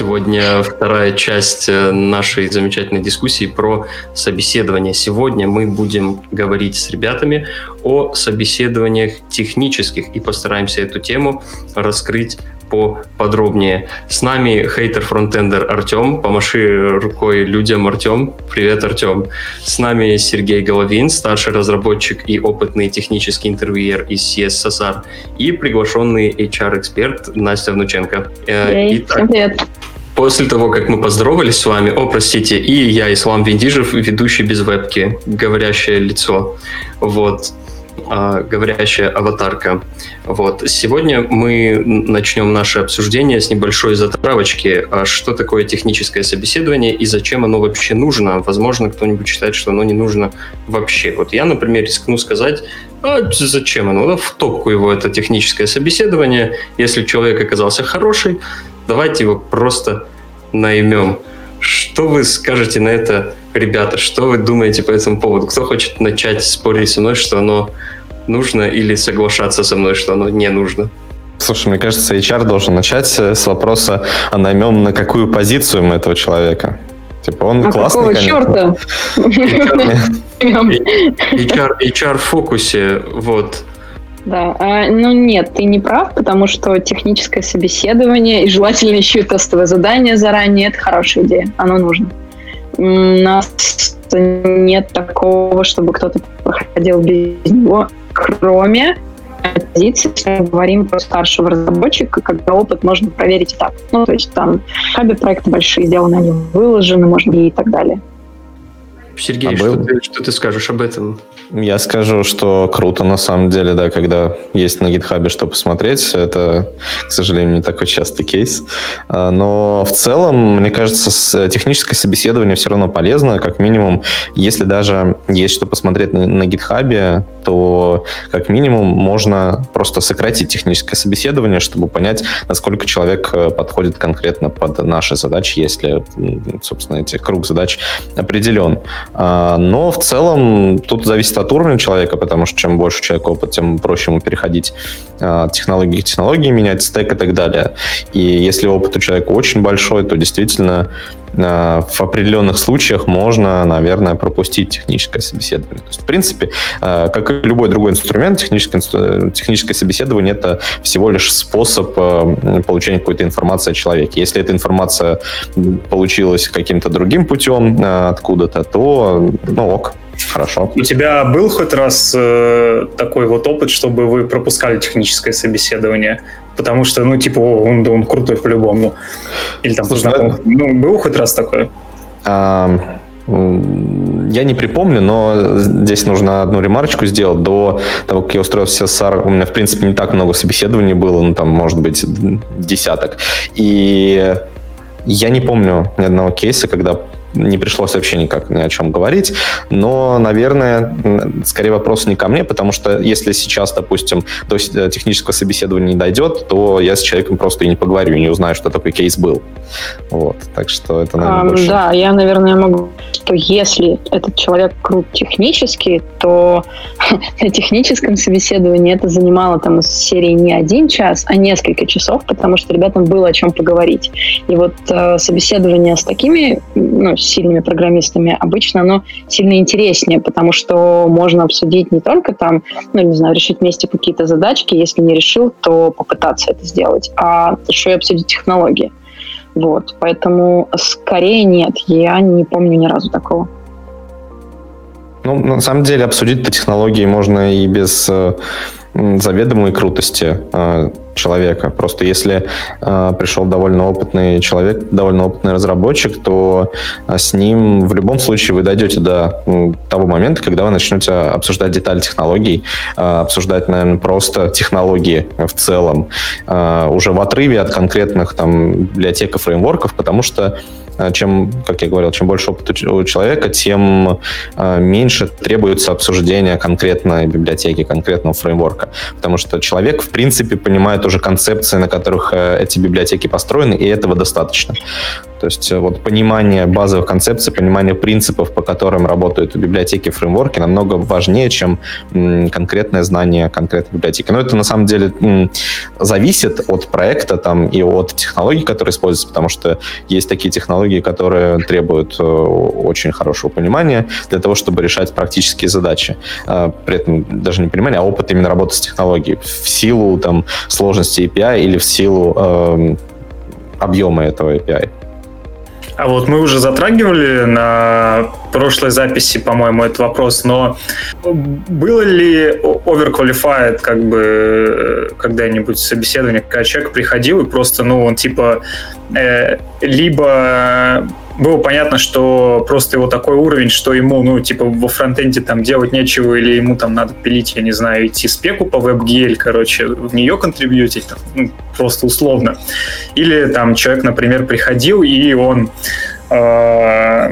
Сегодня вторая часть э, нашей замечательной дискуссии про собеседование. Сегодня мы будем говорить с ребятами о собеседованиях технических и постараемся эту тему раскрыть поподробнее. С нами хейтер-фронтендер Артем. Помаши рукой людям, Артем. Привет, Артем. С нами Сергей Головин, старший разработчик и опытный технический интервьюер из CSSR и приглашенный HR-эксперт Настя Внученко. Эй, Итак, всем привет. После того, как мы поздоровались с вами, о, простите, и я, Ислам Виндижев, ведущий без вебки, говорящее лицо. Вот. А, говорящая аватарка. Вот. Сегодня мы начнем наше обсуждение с небольшой затравочки. А что такое техническое собеседование и зачем оно вообще нужно? Возможно, кто-нибудь считает, что оно не нужно вообще. Вот я, например, рискну сказать, а зачем оно? В топку его это техническое собеседование. Если человек оказался хороший, давайте его просто наймем. Что вы скажете на это, ребята? Что вы думаете по этому поводу? Кто хочет начать спорить со мной, что оно нужно или соглашаться со мной, что оно не нужно? Слушай, мне кажется, HR должен начать э, с вопроса, а наймем на какую позицию мы этого человека? Типа он а классный, какого конечно. черта? HR в фокусе, вот. Да, а, ну нет, ты не прав, потому что техническое собеседование и желательно еще и тестовое задание заранее, это хорошая идея, оно нужно. У нас нет такого, чтобы кто-то проходил без него кроме позиции, если мы говорим про старшего разработчика, когда опыт можно проверить и так. Ну, то есть там хабе проекты большие сделаны, они выложены, можно и так далее. Сергей, а что, был... ты, что ты скажешь об этом? Я скажу, что круто на самом деле, да, когда есть на гитхабе что посмотреть. Это, к сожалению, не такой частый кейс. А, но в целом, мне кажется, техническое собеседование все равно полезно, как минимум, если даже есть что посмотреть на, на гитхабе, то как минимум можно просто сократить техническое собеседование, чтобы понять, насколько человек э, подходит конкретно под наши задачи, если, собственно, эти круг задач определен. А, но в целом тут зависит от уровня человека, потому что чем больше человек опыт, тем проще ему переходить а, технологии к технологии, менять стек и так далее. И если опыт у человека очень большой, то действительно в определенных случаях можно, наверное, пропустить техническое собеседование. То есть, в принципе, как и любой другой инструмент, техническое, техническое собеседование — это всего лишь способ получения какой-то информации о человеке. Если эта информация получилась каким-то другим путем откуда-то, то ну ок, хорошо. У тебя был хоть раз э, такой вот опыт, чтобы вы пропускали техническое собеседование? Потому что, ну, типа, о, он, он крутой по-любому. Или там, Слушай, знаком... ну, был хоть раз такое? А, я не припомню, но здесь нужно одну ремарочку сделать. До того, как я устроился в СССР, у меня, в принципе, не так много собеседований было, ну, там, может быть, десяток. И я не помню ни одного кейса, когда не пришлось вообще никак ни о чем говорить. Но, наверное, скорее вопрос не ко мне, потому что если сейчас, допустим, до технического собеседования не дойдет, то я с человеком просто и не поговорю, и не узнаю, что такой кейс был. Вот. Так что это, наверное, а, больше... Да, я, наверное, могу, что если этот человек крут технически, то на техническом собеседовании это занимало там из серии не один час, а несколько часов, потому что ребятам было о чем поговорить. И вот э, собеседование с такими ну, сильными программистами, обычно оно сильно интереснее, потому что можно обсудить не только там, ну, не знаю, решить вместе какие-то задачки, если не решил, то попытаться это сделать, а еще и обсудить технологии. Вот, поэтому скорее нет, я не помню ни разу такого. Ну, на самом деле, обсудить технологии можно и без э, заведомой крутости э, человека. Просто если э, пришел довольно опытный человек, довольно опытный разработчик, то э, с ним в любом случае вы дойдете до того момента, когда вы начнете обсуждать детали технологий, э, обсуждать, наверное, просто технологии в целом, э, уже в отрыве от конкретных там библиотек и фреймворков, потому что а, чем, как я говорил, чем больше опыта у человека, тем а, меньше требуется обсуждения конкретной библиотеки, конкретного фреймворка. Потому что человек, в принципе, понимает уже концепции, на которых э, эти библиотеки построены, и этого достаточно. То есть вот понимание базовых концепций, понимание принципов, по которым работают библиотеки, фреймворки, намного важнее, чем конкретное знание конкретной библиотеки. Но это на самом деле зависит от проекта там, и от технологий, которые используются, потому что есть такие технологии, которые требуют э, очень хорошего понимания для того, чтобы решать практические задачи. А, при этом даже не понимание, а опыт именно работы с технологией в силу там, сложности API или в силу э, объема этого API. А вот мы уже затрагивали на прошлой записи, по-моему, этот вопрос, но было ли overqualified как бы когда-нибудь собеседование, когда человек приходил и просто, ну, он типа э, либо было понятно, что просто его такой уровень, что ему, ну, типа, во фронтенде там делать нечего, или ему там надо пилить, я не знаю, идти спеку по WebGL, короче, в нее контрибьютить, там, ну, просто условно. Или там человек, например, приходил, и он э,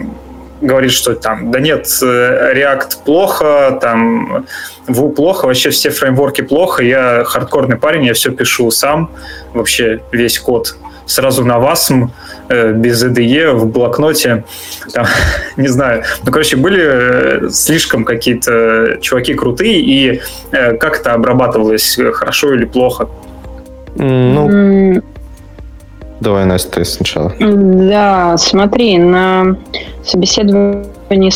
говорит, что там, да нет, React плохо, там, Vue плохо, вообще все фреймворки плохо, я хардкорный парень, я все пишу сам, вообще весь код сразу на э, без IDE, в блокноте, там, не знаю. Ну, короче, были э, слишком какие-то чуваки крутые, и э, как это обрабатывалось, хорошо или плохо? Ну, mm. давай, Настя, ты сначала. Да, смотри, на собеседовании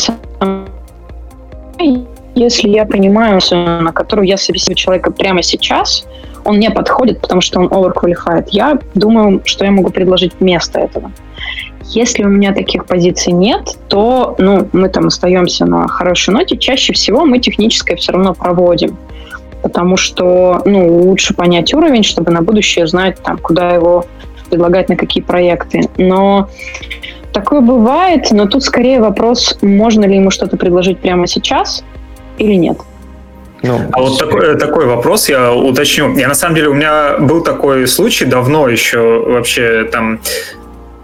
если я понимаю, на которую я собеседую человека прямо сейчас, он не подходит, потому что он overqualified. Я думаю, что я могу предложить вместо этого. Если у меня таких позиций нет, то ну, мы там остаемся на хорошей ноте. Чаще всего мы техническое все равно проводим, потому что ну, лучше понять уровень, чтобы на будущее знать, там, куда его предлагать, на какие проекты. Но такое бывает, но тут скорее вопрос, можно ли ему что-то предложить прямо сейчас или нет. Ну, а вот такой, такой вопрос я уточню. Я на самом деле у меня был такой случай давно еще вообще там.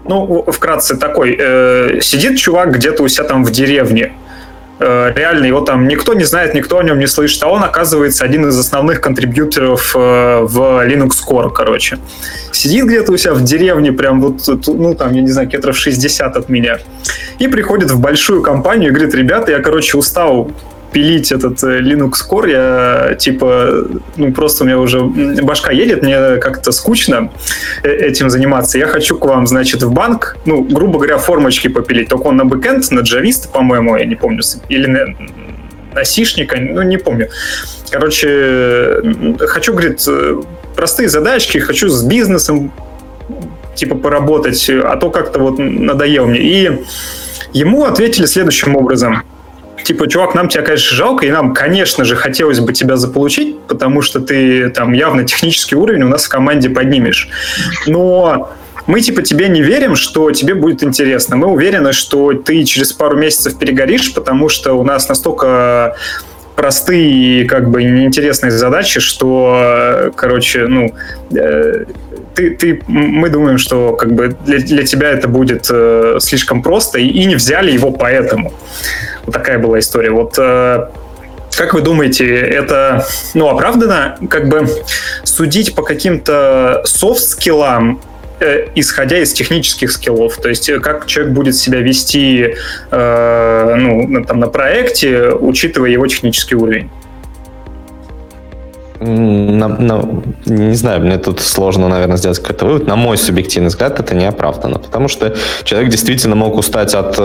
Ну, вкратце такой. Э, сидит чувак где-то у себя там в деревне. Э, реально его там никто не знает, никто о нем не слышит, а он оказывается один из основных контрибьюторов э, в Linux Core, короче. Сидит где-то у себя в деревне, прям вот, ну там, я не знаю, кетров 60 от меня, и приходит в большую компанию и говорит, ребята, я, короче, устал пилить этот э, Linux Core, я типа, ну просто у меня уже башка едет, мне как-то скучно э, этим заниматься. Я хочу к вам, значит, в банк, ну, грубо говоря, формочки попилить. Только он на бэкэнд, на джависта, по-моему, я не помню, или на, на сишника, ну, не помню. Короче, хочу, говорит, э, простые задачки, хочу с бизнесом типа поработать, а то как-то вот надоел мне. И ему ответили следующим образом – типа, чувак, нам тебя, конечно, жалко, и нам, конечно же, хотелось бы тебя заполучить, потому что ты там явно технический уровень у нас в команде поднимешь. Но мы типа тебе не верим, что тебе будет интересно. Мы уверены, что ты через пару месяцев перегоришь, потому что у нас настолько простые и как бы неинтересные задачи, что, короче, ну, э, ты, ты, мы думаем, что как бы для, для тебя это будет э, слишком просто, и, и не взяли его поэтому. Такая была история. Вот э, как вы думаете, это ну, оправдано как бы судить по каким-то софт-скиллам, э, исходя из технических скиллов? То есть э, как человек будет себя вести э, ну, там, на проекте, учитывая его технический уровень? На, на, не знаю, мне тут сложно, наверное, сделать какой-то вывод. На мой субъективный взгляд, это не оправдано, потому что человек действительно мог устать от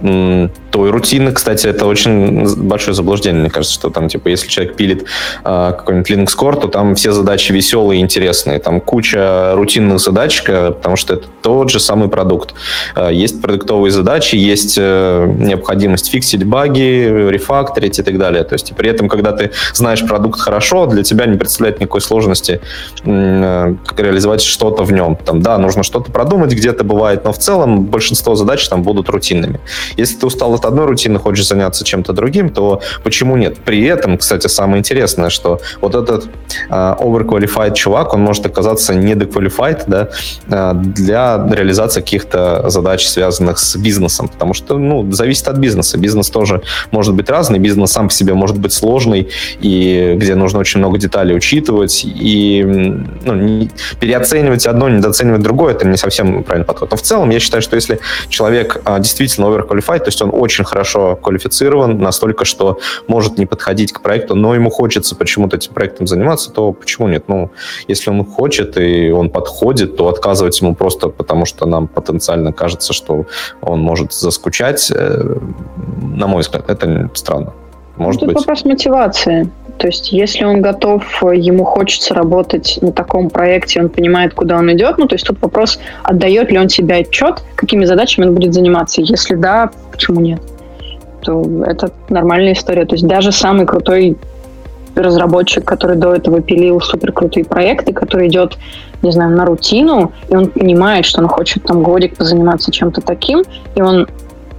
э, той рутины, кстати, это очень большое заблуждение, мне кажется, что там, типа, если человек пилит э, какой-нибудь Linux Core, то там все задачи веселые и интересные, там куча рутинных задач, потому что это тот же самый продукт. Э, есть продуктовые задачи, есть э, необходимость фиксить баги, рефакторить и так далее. То есть, и при этом, когда ты знаешь продукт хорошо, для тебя не представляет никакой сложности э, реализовать что-то в нем. Там, да, нужно что-то продумать, где-то бывает, но в целом большинство задач там будут рутинными. Если ты устал от одной рутиной, хочешь заняться чем-то другим, то почему нет? При этом, кстати, самое интересное, что вот этот uh, overqualified чувак, он может оказаться недоqualified да, uh, для реализации каких-то задач, связанных с бизнесом, потому что, ну, зависит от бизнеса. Бизнес тоже может быть разный, бизнес сам по себе может быть сложный, и где нужно очень много деталей учитывать, и ну, не, переоценивать одно, недооценивать другое, это не совсем правильный подход. Но в целом я считаю, что если человек а, действительно overqualified, то есть он очень хорошо квалифицирован, настолько, что может не подходить к проекту, но ему хочется почему-то этим проектом заниматься, то почему нет? Ну, если он хочет и он подходит, то отказывать ему просто потому, что нам потенциально кажется, что он может заскучать, э, на мой взгляд, это странно. Может Тут быть. вопрос мотивации. То есть, если он готов, ему хочется работать на таком проекте, он понимает, куда он идет, ну, то есть тут вопрос, отдает ли он себе отчет, какими задачами он будет заниматься. Если да, почему нет? То это нормальная история. То есть даже самый крутой разработчик, который до этого пилил супер крутые проекты, который идет, не знаю, на рутину, и он понимает, что он хочет там годик позаниматься чем-то таким, и он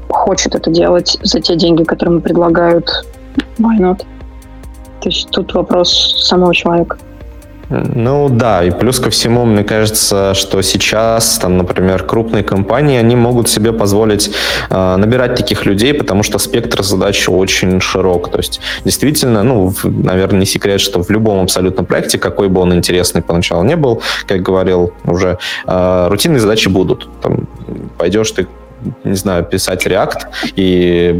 хочет это делать за те деньги, которые ему предлагают, why not? То есть тут вопрос самого человека. Ну да, и плюс ко всему, мне кажется, что сейчас, там, например, крупные компании, они могут себе позволить э, набирать таких людей, потому что спектр задач очень широк. То есть действительно, ну, в, наверное, не секрет, что в любом абсолютно проекте, какой бы он интересный поначалу не был, как говорил уже, э, рутинные задачи будут. Там, пойдешь ты не знаю, писать React и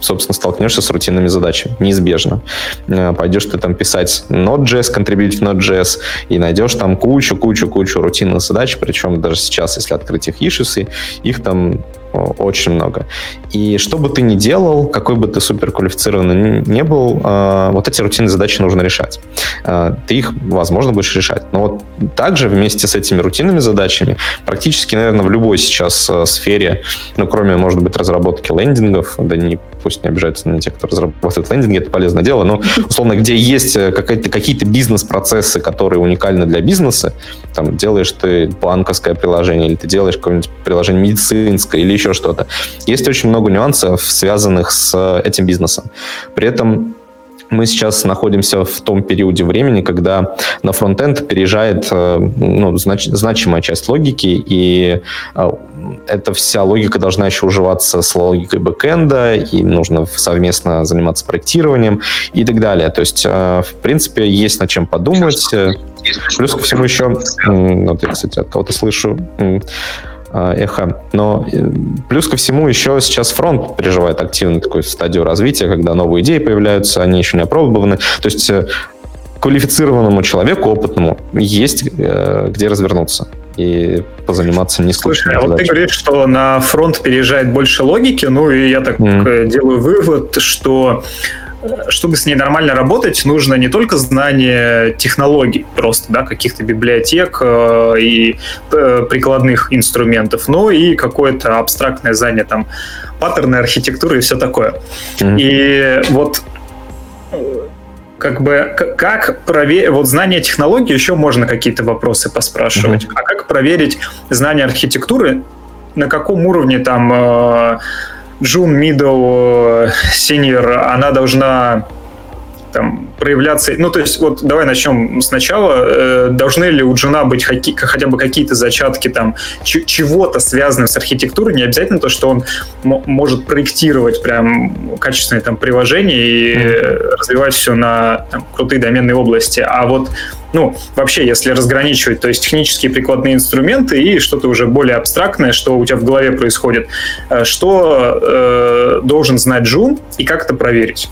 собственно, столкнешься с рутинными задачами. Неизбежно. Э, пойдешь ты там писать Node.js, контрибьютить Node.js, и найдешь там кучу-кучу-кучу рутинных задач, причем даже сейчас, если открыть их ишисы, их там очень много. И что бы ты ни делал, какой бы ты суперквалифицированный не был, э, вот эти рутинные задачи нужно решать. Э, ты их, возможно, будешь решать. Но вот также вместе с этими рутинными задачами практически, наверное, в любой сейчас сфере, ну, кроме, может быть, разработки лендингов, да не пусть не обижаются на тех, кто разрабатывает лендинги, это полезное дело, но, условно, где есть э, какие-то бизнес-процессы, которые уникальны для бизнеса, там, делаешь ты банковское приложение, или ты делаешь какое-нибудь приложение медицинское, или еще что-то. Есть очень много нюансов, связанных с этим бизнесом. При этом мы сейчас находимся в том периоде времени, когда на фронтенд переезжает э, ну, знач, значимая часть логики, и э, эта вся логика должна еще уживаться с логикой бэкэнда, и нужно совместно заниматься проектированием и так далее. То есть, э, в принципе, есть над чем подумать. Плюс ко всему еще, вот я, кстати, от кого-то слышу, эхо. Но плюс ко всему еще сейчас фронт переживает активную такую стадию развития, когда новые идеи появляются, они еще не опробованы. То есть э, квалифицированному человеку, опытному, есть э, где развернуться и позаниматься не Слушай, а вот ты говоришь, что на фронт переезжает больше логики, ну и я так mm. делаю вывод, что чтобы с ней нормально работать, нужно не только знание технологий, просто да, каких-то библиотек э, и э, прикладных инструментов, но и какое-то абстрактное знание там паттерны архитектуры и все такое. Mm-hmm. И вот э, как бы как проверить, вот знание технологий еще можно какие-то вопросы поспрашивать, mm-hmm. а как проверить знание архитектуры, на каком уровне там э, Джун, Middle, Senior, она должна там, проявляться... Ну, то есть, вот давай начнем сначала. Э, должны ли у Джуна быть хаки, хотя бы какие-то зачатки там чего-то связанного с архитектурой? Не обязательно то, что он может проектировать прям качественные там приложения и mm-hmm. развивать все на там, крутые доменные области. А вот ну, вообще, если разграничивать, то есть технические прикладные инструменты и что-то уже более абстрактное, что у тебя в голове происходит, э, что э, должен знать Джун и как это проверить?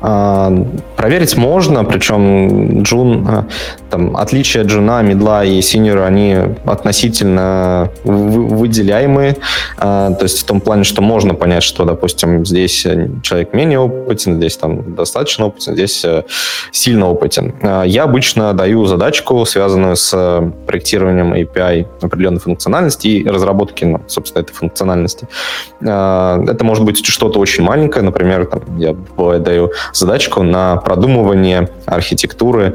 А, проверить можно, причем Джун, а, там, отличия Джуна, Медла и Синьора, они относительно выделяемые, а, то есть в том плане, что можно понять, что, допустим, здесь человек менее опытен, здесь там достаточно опытен, здесь э, сильно опытен. Я обычно даю задачку, связанную с проектированием API определенной функциональности и разработки, ну, собственно, этой функциональности. Это может быть что-то очень маленькое, например, там, я даю свою задачку на продумывание архитектуры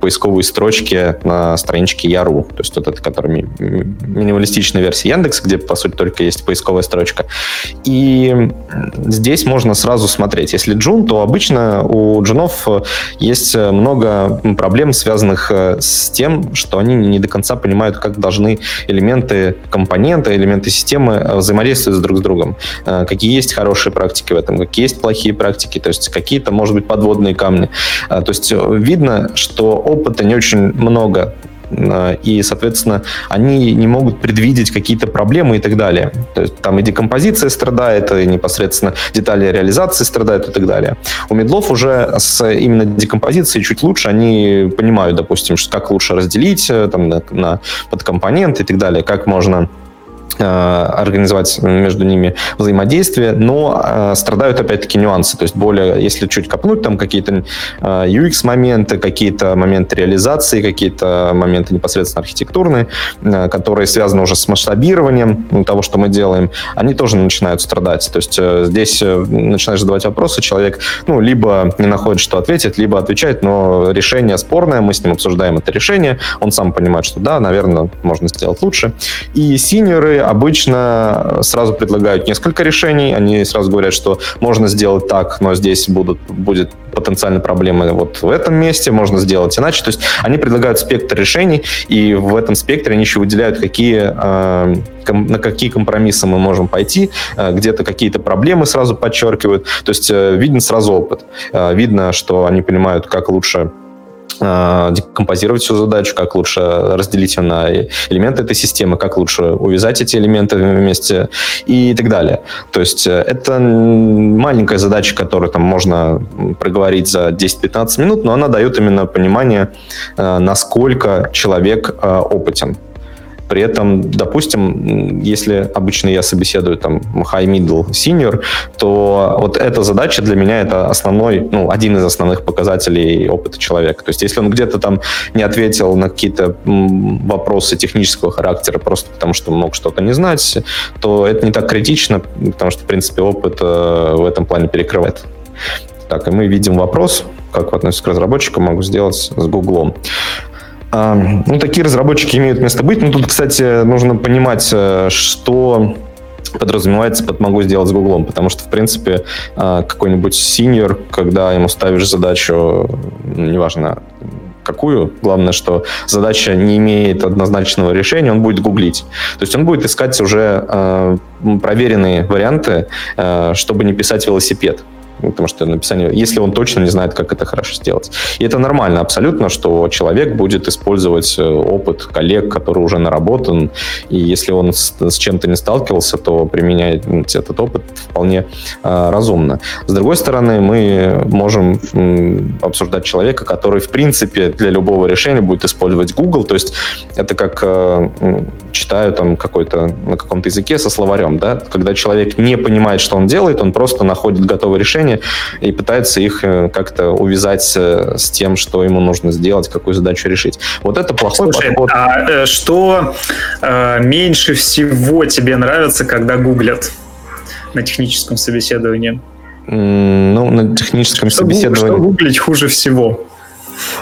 поисковой строчки на страничке Яру. То есть вот это, который ми- минималистичная версия Яндекса, где, по сути, только есть поисковая строчка. И здесь можно сразу смотреть. Если джун, то обычно у джунов есть много проблем, связанных э, с тем, что они не до конца понимают, как должны элементы компонента, элементы системы э, взаимодействовать друг с другом. Э, какие есть хорошие практики в этом, какие есть плохие практики, то есть какие-то, может быть, подводные камни. То есть видно, что опыта не очень много и, соответственно, они не могут предвидеть какие-то проблемы и так далее. То есть там и декомпозиция страдает, и непосредственно детали реализации страдают и так далее. У медлов уже с именно декомпозицией чуть лучше, они понимают, допустим, как лучше разделить э, там, на, на подкомпоненты и так далее, как можно Э, организовать между ними взаимодействие, но э, страдают опять-таки нюансы, то есть более, если чуть копнуть, там какие-то э, UX-моменты, какие-то моменты реализации, какие-то моменты непосредственно архитектурные, э, которые связаны уже с масштабированием того, что мы делаем, они тоже начинают страдать. То есть э, здесь э, начинаешь задавать вопросы, человек, ну, либо не находит, что ответить, либо отвечает, но решение спорное, мы с ним обсуждаем это решение, он сам понимает, что да, наверное, можно сделать лучше. И синьоры обычно сразу предлагают несколько решений. Они сразу говорят, что можно сделать так, но здесь будут, будет потенциально проблемы вот в этом месте, можно сделать иначе. То есть они предлагают спектр решений, и в этом спектре они еще выделяют, какие, э, на какие компромиссы мы можем пойти, э, где-то какие-то проблемы сразу подчеркивают. То есть э, виден сразу опыт. Видно, что они понимают, как лучше декомпозировать всю задачу, как лучше разделить ее на элементы этой системы, как лучше увязать эти элементы вместе и так далее. То есть э, это маленькая задача, которую там можно проговорить за 10-15 минут, но она дает именно понимание, э, насколько человек э, опытен. При этом, допустим, если обычно я собеседую там high, middle, senior, то вот эта задача для меня это основной, ну, один из основных показателей опыта человека. То есть если он где-то там не ответил на какие-то вопросы технического характера просто потому, что мог что-то не знать, то это не так критично, потому что, в принципе, опыт э, в этом плане перекрывает. Так, и мы видим вопрос, как относится к разработчику, могу сделать с Гуглом. Ну, такие разработчики имеют место быть. Но тут, кстати, нужно понимать, э, что подразумевается под «могу сделать с Гуглом», потому что, в принципе, э, какой-нибудь синьор, когда ему ставишь задачу, неважно, какую. Главное, что задача не имеет однозначного решения, он будет гуглить. То есть он будет искать уже э, проверенные варианты, э, чтобы не писать велосипед. Потому что написание, если он точно не знает, как это хорошо сделать. И это нормально абсолютно, что человек будет использовать э, опыт коллег, который уже наработан, и если он с, с чем-то не сталкивался, то применять этот опыт вполне э, разумно. С другой стороны, мы можем м, обсуждать человека, который, в принципе, для любого решения будет использовать Google, то есть это как э, читаю там какой-то на каком-то языке со словарем, да, когда человек не понимает, что он делает, он просто находит готовое решение, решения и пытается их э, как-то увязать э, с тем, что ему нужно сделать, какую задачу решить. Вот это плохой Слушай, подход. А э, что э, меньше всего тебе нравится, когда гуглят на техническом собеседовании? Ну, на техническом что, собеседовании... Что гуглить хуже всего?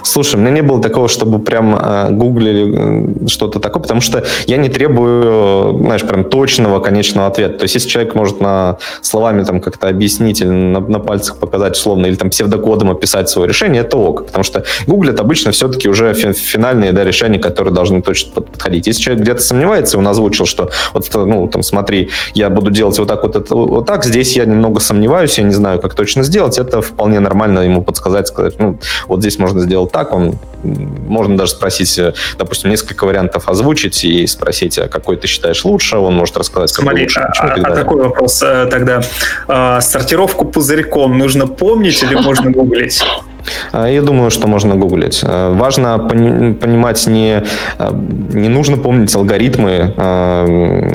Слушай, у меня не было такого, чтобы прям э, гуглили э, что-то такое, потому что я не требую, знаешь, прям точного конечного ответа. То есть если человек может на словами там как-то объяснить или на, на пальцах показать условно, или там псевдокодом описать свое решение, это ок. Потому что гуглят обычно все-таки уже финальные да, решения, которые должны точно подходить. Если человек где-то сомневается, он озвучил, что вот, ну, там, смотри, я буду делать вот так, вот, это, вот так, здесь я немного сомневаюсь, я не знаю, как точно сделать, это вполне нормально ему подсказать, сказать, ну, вот здесь можно сделал так, он можно даже спросить, э, допустим, несколько вариантов озвучить и спросить, а какой ты считаешь лучше, он может рассказать, какой Смотри, лучше. Почему, а, а такой вопрос э, тогда. А, сортировку пузырьком нужно помнить или можно гуглить? А, я думаю, что можно гуглить. А, важно понимать, не, а, не нужно помнить алгоритмы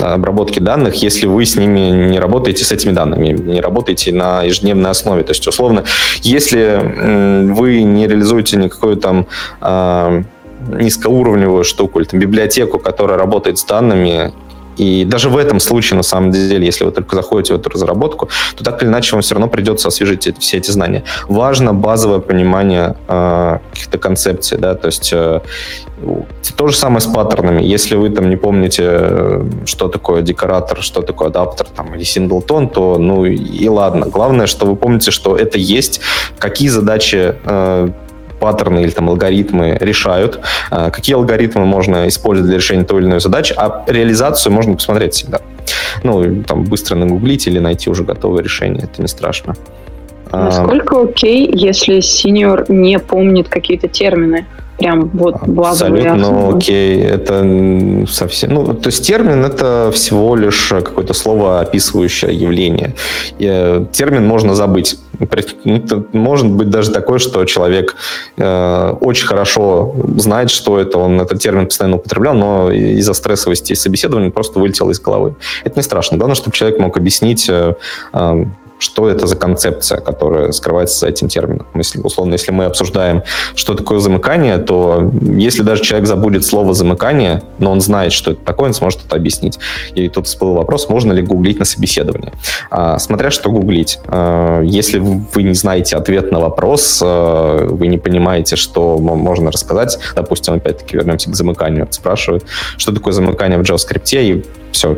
обработки данных, если вы с ними не работаете, с этими данными, не работаете на ежедневной основе. То есть, условно, если вы не реализуете никакую там низкоуровневую штуку или там, библиотеку, которая работает с данными, И даже в этом случае, на самом деле, если вы только заходите в эту разработку, то так или иначе вам все равно придется освежить все эти знания. Важно базовое понимание э, каких-то концепций, да, то есть э, то же самое с паттернами. Если вы там не помните, что такое декоратор, что такое адаптер там, или синглтон, то ну и ладно. Главное, что вы помните, что это есть, какие задачи э, паттерны или там алгоритмы решают, э, какие алгоритмы можно использовать для решения той или иной задачи, а реализацию можно посмотреть всегда. Ну, там быстро нагуглить или найти уже готовое решение, это не страшно. Насколько окей, если синьор не помнит какие-то термины? Прям вот базовый. Абсолютно окей. Это совсем... Ну, то есть термин — это всего лишь какое-то слово, описывающее явление. И, э, термин можно забыть. Это может быть даже такое, что человек э, очень хорошо знает, что это, он этот термин постоянно употреблял, но из-за стрессовости собеседования просто вылетел из головы. Это не страшно. Главное, чтобы человек мог объяснить э, э что это за концепция, которая скрывается за этим термином. Если, условно, если мы обсуждаем, что такое замыкание, то если даже человек забудет слово замыкание, но он знает, что это такое, он сможет это объяснить. И тут всплыл вопрос, можно ли гуглить на собеседовании. А, смотря что гуглить. А, если вы не знаете ответ на вопрос, а, вы не понимаете, что можно рассказать, допустим, опять-таки вернемся к замыканию, спрашивают, что такое замыкание в JavaScript, и все,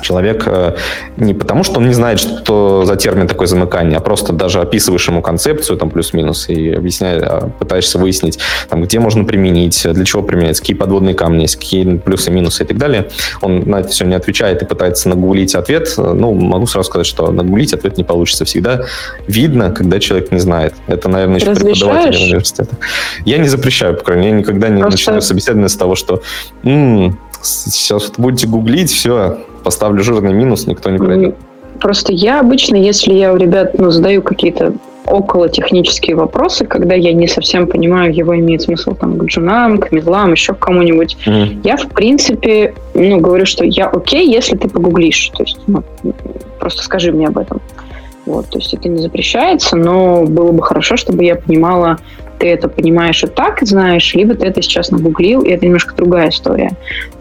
человек э, не потому, что он не знает, что за термин такое замыкание, а просто даже описываешь ему концепцию, там, плюс-минус, и объясняешь, а, пытаешься выяснить, там, где можно применить, для чего применять, какие подводные камни есть, какие плюсы, минусы и так далее. Он на это все не отвечает и пытается нагуглить ответ. Ну, могу сразу сказать, что нагуглить ответ не получится. Всегда видно, когда человек не знает. Это, наверное, еще преподаватель университета. Я не запрещаю, по крайней мере, я никогда не Просто... начинаю собеседование с того, что м-м, сейчас будете гуглить, все, поставлю жирный минус, никто не пройдет. Просто я обычно, если я у ребят ну, задаю какие-то около технические вопросы, когда я не совсем понимаю, его имеет смысл там к джунам, к медлам, еще к кому-нибудь, mm-hmm. я в принципе ну, говорю, что я окей, если ты погуглишь. То есть ну, просто скажи мне об этом. Вот, то есть это не запрещается, но было бы хорошо, чтобы я понимала, ты это понимаешь и так знаешь, либо ты это сейчас нагуглил, и это немножко другая история.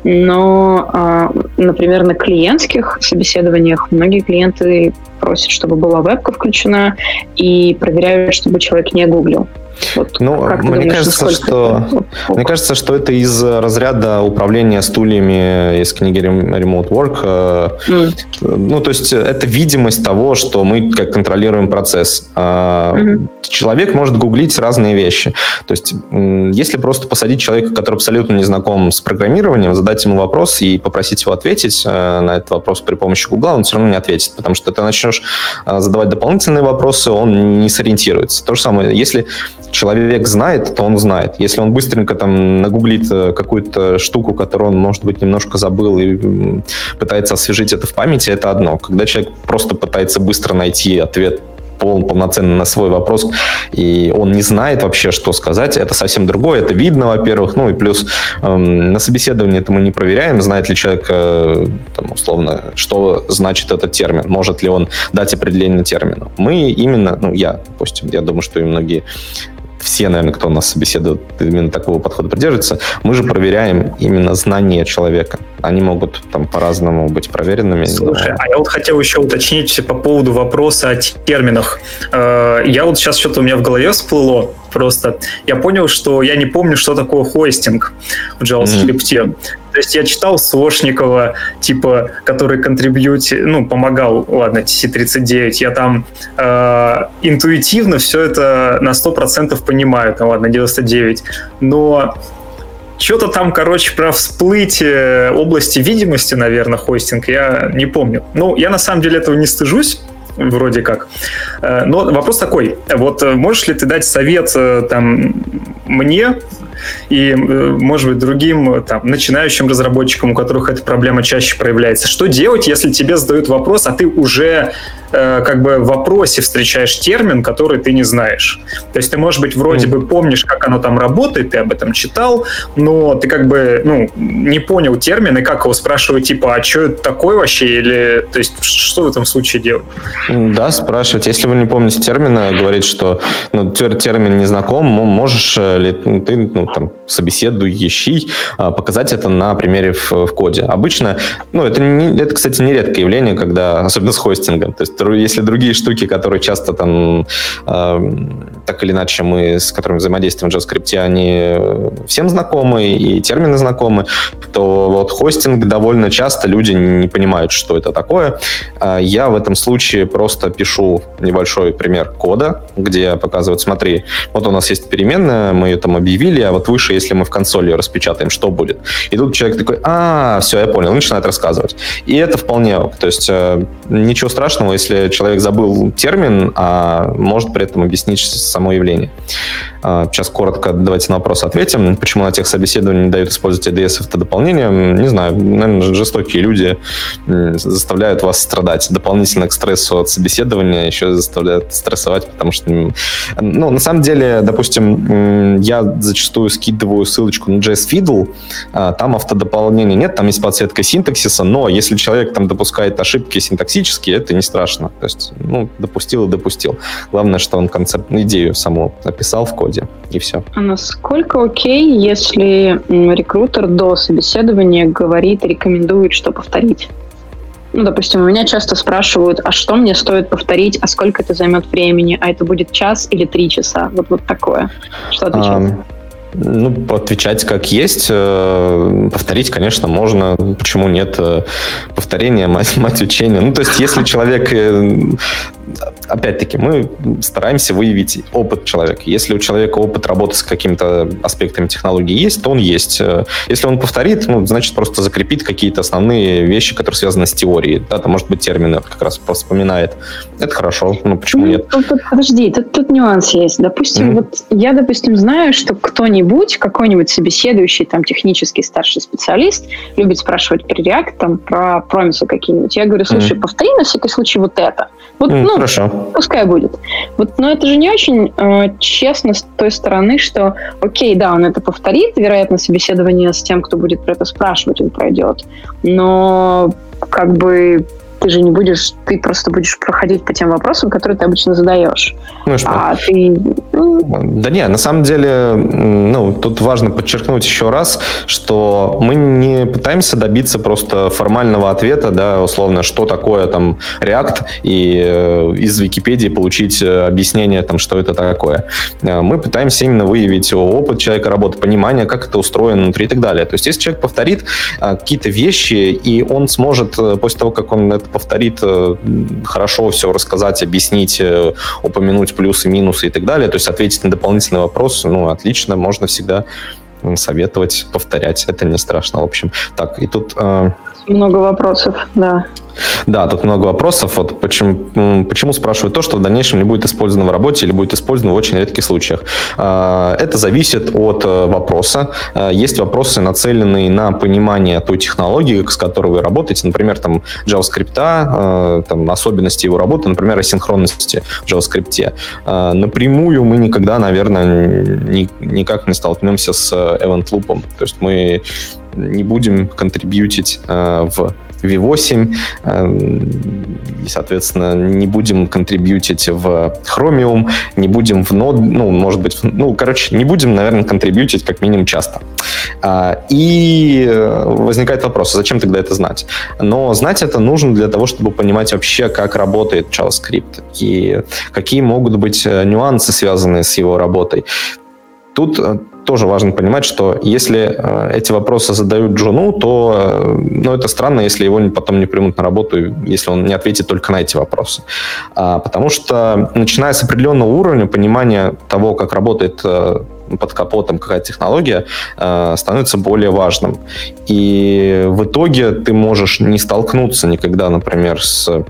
Но, а, например, на клиентских собеседованиях многие клиенты просят, чтобы была вебка включена, и проверяют, чтобы человек не гуглил. Вот, ну, мне думаешь, кажется, что это... мне кажется, что это из разряда управления стульями из книги Remote Work. Mm. Ну, то есть это видимость того, что мы как контролируем процесс. Mm-hmm. Человек может гуглить разные вещи. То есть если просто посадить человека, который абсолютно не знаком с программированием, задать ему вопрос и попросить его ответить э, на этот вопрос при помощи Гугла, он все равно не ответит, потому что ты начнешь э, задавать дополнительные вопросы, он не сориентируется. То же самое, если человек знает, то он знает. Если он быстренько там нагуглит э, какую-то штуку, которую он, может быть, немножко забыл и пытается освежить это в памяти, это одно. Когда человек просто пытается быстро найти ответ пол, полноценно на свой вопрос, и он не знает вообще, что сказать, это совсем другое, это видно, во-первых, ну и плюс эм, на собеседовании это мы не проверяем, знает ли человек, э, там, условно, что значит этот термин, может ли он дать определение термину. Мы именно, ну я, допустим, я думаю, что и многие все, наверное, кто у нас собеседует, именно такого подхода придерживается, мы же проверяем именно знания человека. Они могут там по-разному быть проверенными. Слушай, а я вот хотел еще уточнить по поводу вопроса о терминах. Э, я вот сейчас что-то у меня в голове всплыло просто. Я понял, что я не помню, что такое хостинг в JavaScript. Mm-hmm. То есть я читал Сошникова, типа, который контрибьюти, ну, помогал, ладно, TC39, я там э, интуитивно все это на 100% понимаю, там, ладно, 99, но что-то там, короче, про всплытие области видимости, наверное, хостинг, я не помню. Ну, я на самом деле этого не стыжусь, вроде как. Э, но вопрос такой, вот э, можешь ли ты дать совет э, там мне, и, может быть, другим там, начинающим разработчикам, у которых эта проблема чаще проявляется. Что делать, если тебе задают вопрос, а ты уже э, как бы в вопросе встречаешь термин, который ты не знаешь? То есть ты, может быть, вроде mm. бы помнишь, как оно там работает, ты об этом читал, но ты как бы ну, не понял термин, и как его спрашивать, типа, а что это такое вообще? Или, то есть, что в этом случае делать? Да, спрашивать. Если вы не помните термина, говорить, что ну, термин не знаком, можешь ли ты ну, там, собеседующий, а, показать это на примере в, в коде. Обычно, ну, это, не, это, кстати, не редкое явление, когда, особенно с хостингом, то есть если другие штуки, которые часто там э, так или иначе мы с которыми взаимодействуем в JavaScript, они всем знакомы и термины знакомы, то вот хостинг довольно часто люди не понимают, что это такое. А я в этом случае просто пишу небольшой пример кода, где показывают, смотри, вот у нас есть переменная, мы ее там объявили, а вот выше, если мы в консоли ее распечатаем, что будет? И тут человек такой, а, все, я понял, начинает рассказывать. И это вполне, то есть э, ничего страшного, если человек забыл термин, а может при этом объяснить само явление. А, сейчас коротко давайте на вопрос ответим. Почему на тех собеседованиях не дают использовать ADS это дополнение? Не знаю, наверное, жестокие люди заставляют вас страдать. Дополнительно к стрессу от собеседования еще заставляют стрессовать, потому что, ну, на самом деле, допустим, я зачастую скидываю ссылочку на JS Fiddle, а, там автодополнения нет, там есть подсветка синтаксиса, но если человек там допускает ошибки синтаксические, это не страшно. То есть, ну, допустил и допустил. Главное, что он концепт, идею саму написал в коде коде, и все. А насколько окей, если рекрутер до собеседования говорит, рекомендует, что повторить? Ну, допустим, у меня часто спрашивают, а что мне стоит повторить, а сколько это займет времени, а это будет час или три часа? Вот, вот такое. Что отвечать? Um... Ну, отвечать как есть. Э, повторить, конечно, можно. Почему нет? Э, повторение, мать, мать учения. Ну, то есть, если человек э, опять-таки, мы стараемся выявить опыт человека. Если у человека опыт работы с какими-то аспектами технологии есть, то он есть. Если он повторит, ну, значит, просто закрепит какие-то основные вещи, которые связаны с теорией. Да, там, может быть, термины как раз вспоминает. Это хорошо. Ну, почему ну, нет? Подожди, тут, тут нюанс есть. Допустим, mm-hmm. вот я, допустим, знаю, что кто-нибудь, какой-нибудь собеседующий, там, технический старший специалист любит спрашивать про React, там, про промисы какие-нибудь. Я говорю, слушай, mm-hmm. повтори на всякий случай вот это. Вот, mm, ну, хорошо. Пускай будет. Вот, но это же не очень э, честно с той стороны, что, окей, да, он это повторит, вероятно, собеседование с тем, кто будет про это спрашивать, он пройдет. Но как бы ты же не будешь, ты просто будешь проходить по тем вопросам, которые ты обычно задаешь. Ну, что? А ты... Ну... Да не, на самом деле, ну, тут важно подчеркнуть еще раз, что мы не пытаемся добиться просто формального ответа, да, условно, что такое там React, и э, из Википедии получить э, объяснение, там, что это такое. Э, мы пытаемся именно выявить опыт человека работы, понимание, как это устроено внутри и так далее. То есть, если человек повторит какие-то вещи, и он сможет после того, как он это повторит, э, хорошо все рассказать, объяснить, э, упомянуть плюсы, минусы и так далее, то есть ответить на дополнительный вопрос, ну, отлично, можно всегда советовать повторять, это не страшно, в общем. Так, и тут... Э... Много вопросов, да. Да, тут много вопросов. Вот почему, почему спрашивают то, что в дальнейшем не будет использовано в работе или будет использовано в очень редких случаях. А, это зависит от э, вопроса. А, есть вопросы, нацеленные на понимание той технологии, с которой вы работаете. Например, там JavaScript, а, там, особенности его работы, например, асинхронности в JavaScript. Напрямую мы никогда, наверное, никак не столкнемся с event loop. То есть мы не будем контрибьютить в V8, эм, и, соответственно, не будем контрибьютить в Chromium, не будем в Node, ну, может быть, ну, короче, не будем, наверное, контрибьютить как минимум часто. А, и э, возникает вопрос, зачем тогда это знать? Но знать это нужно для того, чтобы понимать вообще, как работает JavaScript и какие могут быть э, нюансы, связанные с его работой. Тут э, тоже важно понимать, что если э, эти вопросы задают Джуну, то э, ну, это странно, если его потом не примут на работу, если он не ответит только на эти вопросы. А, потому что, начиная с определенного уровня понимания того, как работает э, под капотом какая технология, становится более важным. И в итоге ты можешь не столкнуться никогда, например, с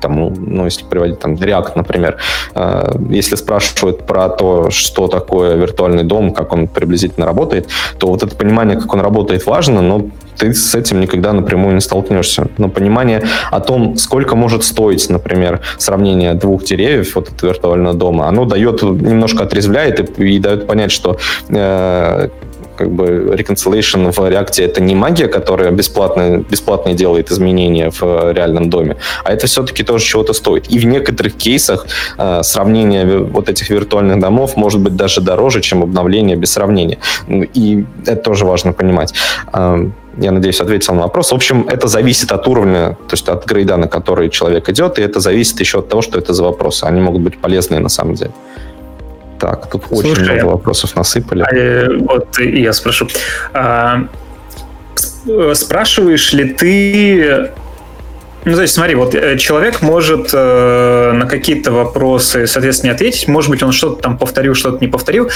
тому, ну, если приводить там React, например, э, если спрашивают про то, что такое виртуальный дом, как он приблизительно работает, то вот это понимание, как он работает, важно, но ты с этим никогда напрямую не столкнешься. Но понимание о том, сколько может стоить, например, сравнение двух деревьев вот этого виртуального дома, оно дает, немножко отрезвляет и, и дает понять, что э, как бы reconciliation в React это не магия, которая бесплатно, бесплатно делает изменения в реальном доме, а это все-таки тоже чего-то стоит. И в некоторых кейсах э, сравнение вот этих виртуальных домов может быть даже дороже, чем обновление без сравнения. И это тоже важно понимать. Э, я надеюсь, ответил на вопрос. В общем, это зависит от уровня, то есть от грейда, на который человек идет, и это зависит еще от того, что это за вопросы. Они могут быть полезные на самом деле. Так, тут Слушай, очень много вопросов насыпали. А, э, вот я спрошу. А, спрашиваешь ли ты ну, то есть, смотри, вот э, человек может э, на какие-то вопросы, соответственно, не ответить. Может быть, он что-то там повторил, что-то не повторил.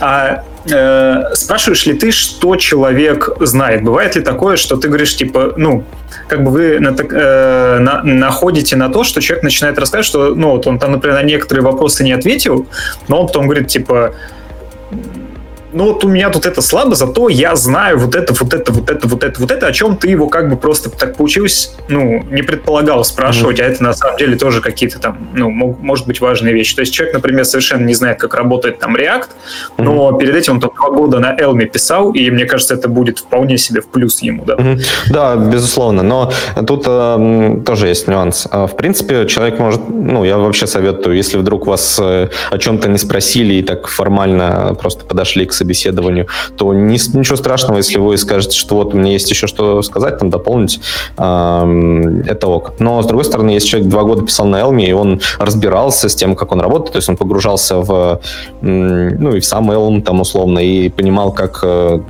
А э, спрашиваешь ли ты, что человек знает? Бывает ли такое, что ты говоришь, типа, ну, как бы вы на, э, на, находите на то, что человек начинает рассказывать, что, ну, вот он там, например, на некоторые вопросы не ответил, но он потом говорит, типа, ну вот у меня тут это слабо, зато я знаю вот это, вот это, вот это, вот это, вот это, о чем ты его как бы просто так получилось, ну, не предполагал спрашивать, mm-hmm. а это на самом деле тоже какие-то там, ну, мог, может быть важные вещи. То есть человек, например, совершенно не знает, как работает там React, mm-hmm. но перед этим он там два года на Elm писал, и мне кажется, это будет вполне себе в плюс ему, да. Mm-hmm. Да, безусловно, но тут э, тоже есть нюанс. А, в принципе, человек может, ну, я вообще советую, если вдруг вас э, о чем-то не спросили и так формально просто подошли к собеседованию, то не, ничего страшного, если вы скажете, что вот меня есть еще что сказать, там дополнить, это ок. Но, с другой стороны, если человек два года писал на Elm, и он разбирался с тем, как он работает, то есть он погружался в, ну, и в сам Elm, там, условно, и понимал, как, э,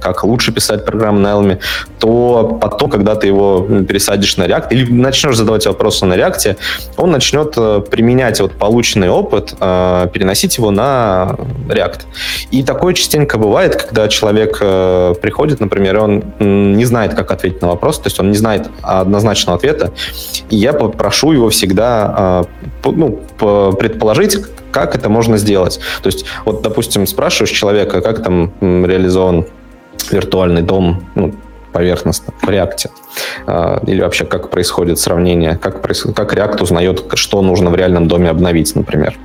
как лучше писать программы на Elm, то потом, когда ты его пересадишь на React, или начнешь задавать вопросы на React, он начнет э, применять вот полученный опыт, э, переносить его на React. И такой Такое частенько бывает, когда человек э, приходит, например, и он не знает, как ответить на вопрос, то есть он не знает однозначного ответа, и я попрошу его всегда э, ну, предположить, как это можно сделать. То есть, вот, допустим, спрашиваешь человека, как там реализован виртуальный дом, ну, поверхностно в React. А, или вообще как происходит сравнение, как, как React узнает, что нужно в реальном доме обновить, например.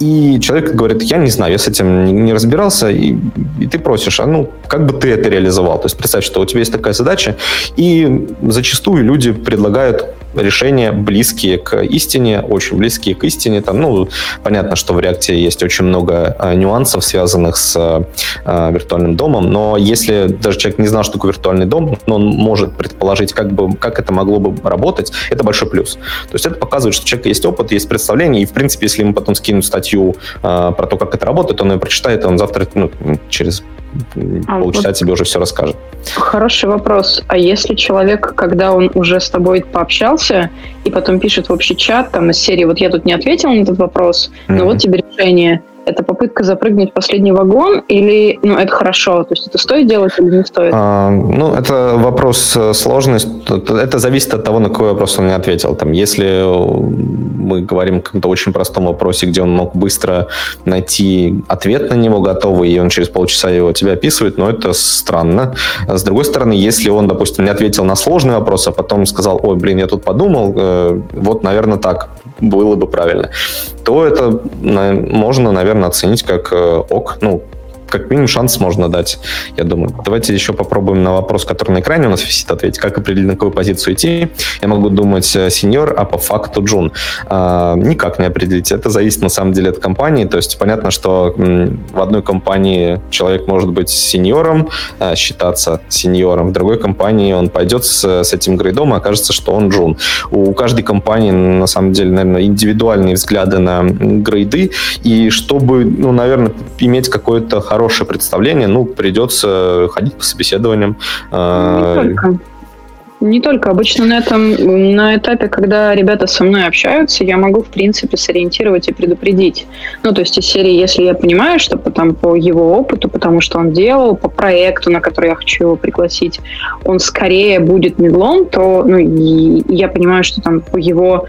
И человек говорит, я не знаю, я с этим не разбирался, и, и ты просишь, а ну, как бы ты это реализовал? То есть представь, что у тебя есть такая задача, и зачастую люди предлагают решения близкие к истине, очень близкие к истине. Там, ну, понятно, что в React есть очень много а, нюансов, связанных с а, виртуальным домом, но если даже человек не знал, что такое виртуальный дом, но он может предположить, как, бы, как это могло бы работать, это большой плюс. То есть это показывает, что у человека есть опыт, есть представление, и, в принципе, если ему потом скинуть статью а, про то, как это работает, он ее прочитает, и он завтра, ну, через а полчаса вот тебе уже все расскажет. Хороший вопрос. А если человек, когда он уже с тобой пообщался, и потом пишет в общий чат, там, из серии, вот я тут не ответил на этот вопрос, но mm-hmm. вот тебе решение – это попытка запрыгнуть в последний вагон или ну, это хорошо? То есть это стоит делать или не стоит? А, ну, это вопрос э, сложности. Это зависит от того, на какой вопрос он не ответил. Там, если мы говорим о каком-то очень простом вопросе, где он мог быстро найти ответ на него готовый, и он через полчаса его тебе описывает, но это странно. С другой стороны, если он, допустим, не ответил на сложный вопрос, а потом сказал, ой, блин, я тут подумал, э, вот, наверное, так было бы правильно, то это можно, наверное, оценить как э, ок. Ну, как минимум шанс можно дать, я думаю. Давайте еще попробуем на вопрос, который на экране у нас висит, ответить, как определить, на какую позицию идти. Я могу думать э, сеньор, а по факту джун. А, никак не определить. Это зависит на самом деле от компании. То есть понятно, что в одной компании человек может быть сеньором, а, считаться сеньором, в другой компании он пойдет с, с этим грейдом и окажется, что он джун. У каждой компании на самом деле, наверное, индивидуальные взгляды на грейды, и чтобы, ну, наверное, иметь какое-то хорошее представление, ну, придется ходить по собеседованиям. Не а, только. Не только. Обычно на этом, на этапе, когда ребята со мной общаются, я могу, в принципе, сориентировать и предупредить. Ну, то есть из серии, если я понимаю, что там по его опыту, потому что он делал, по проекту, на который я хочу его пригласить, он скорее будет медлом, то ну, я понимаю, что там по его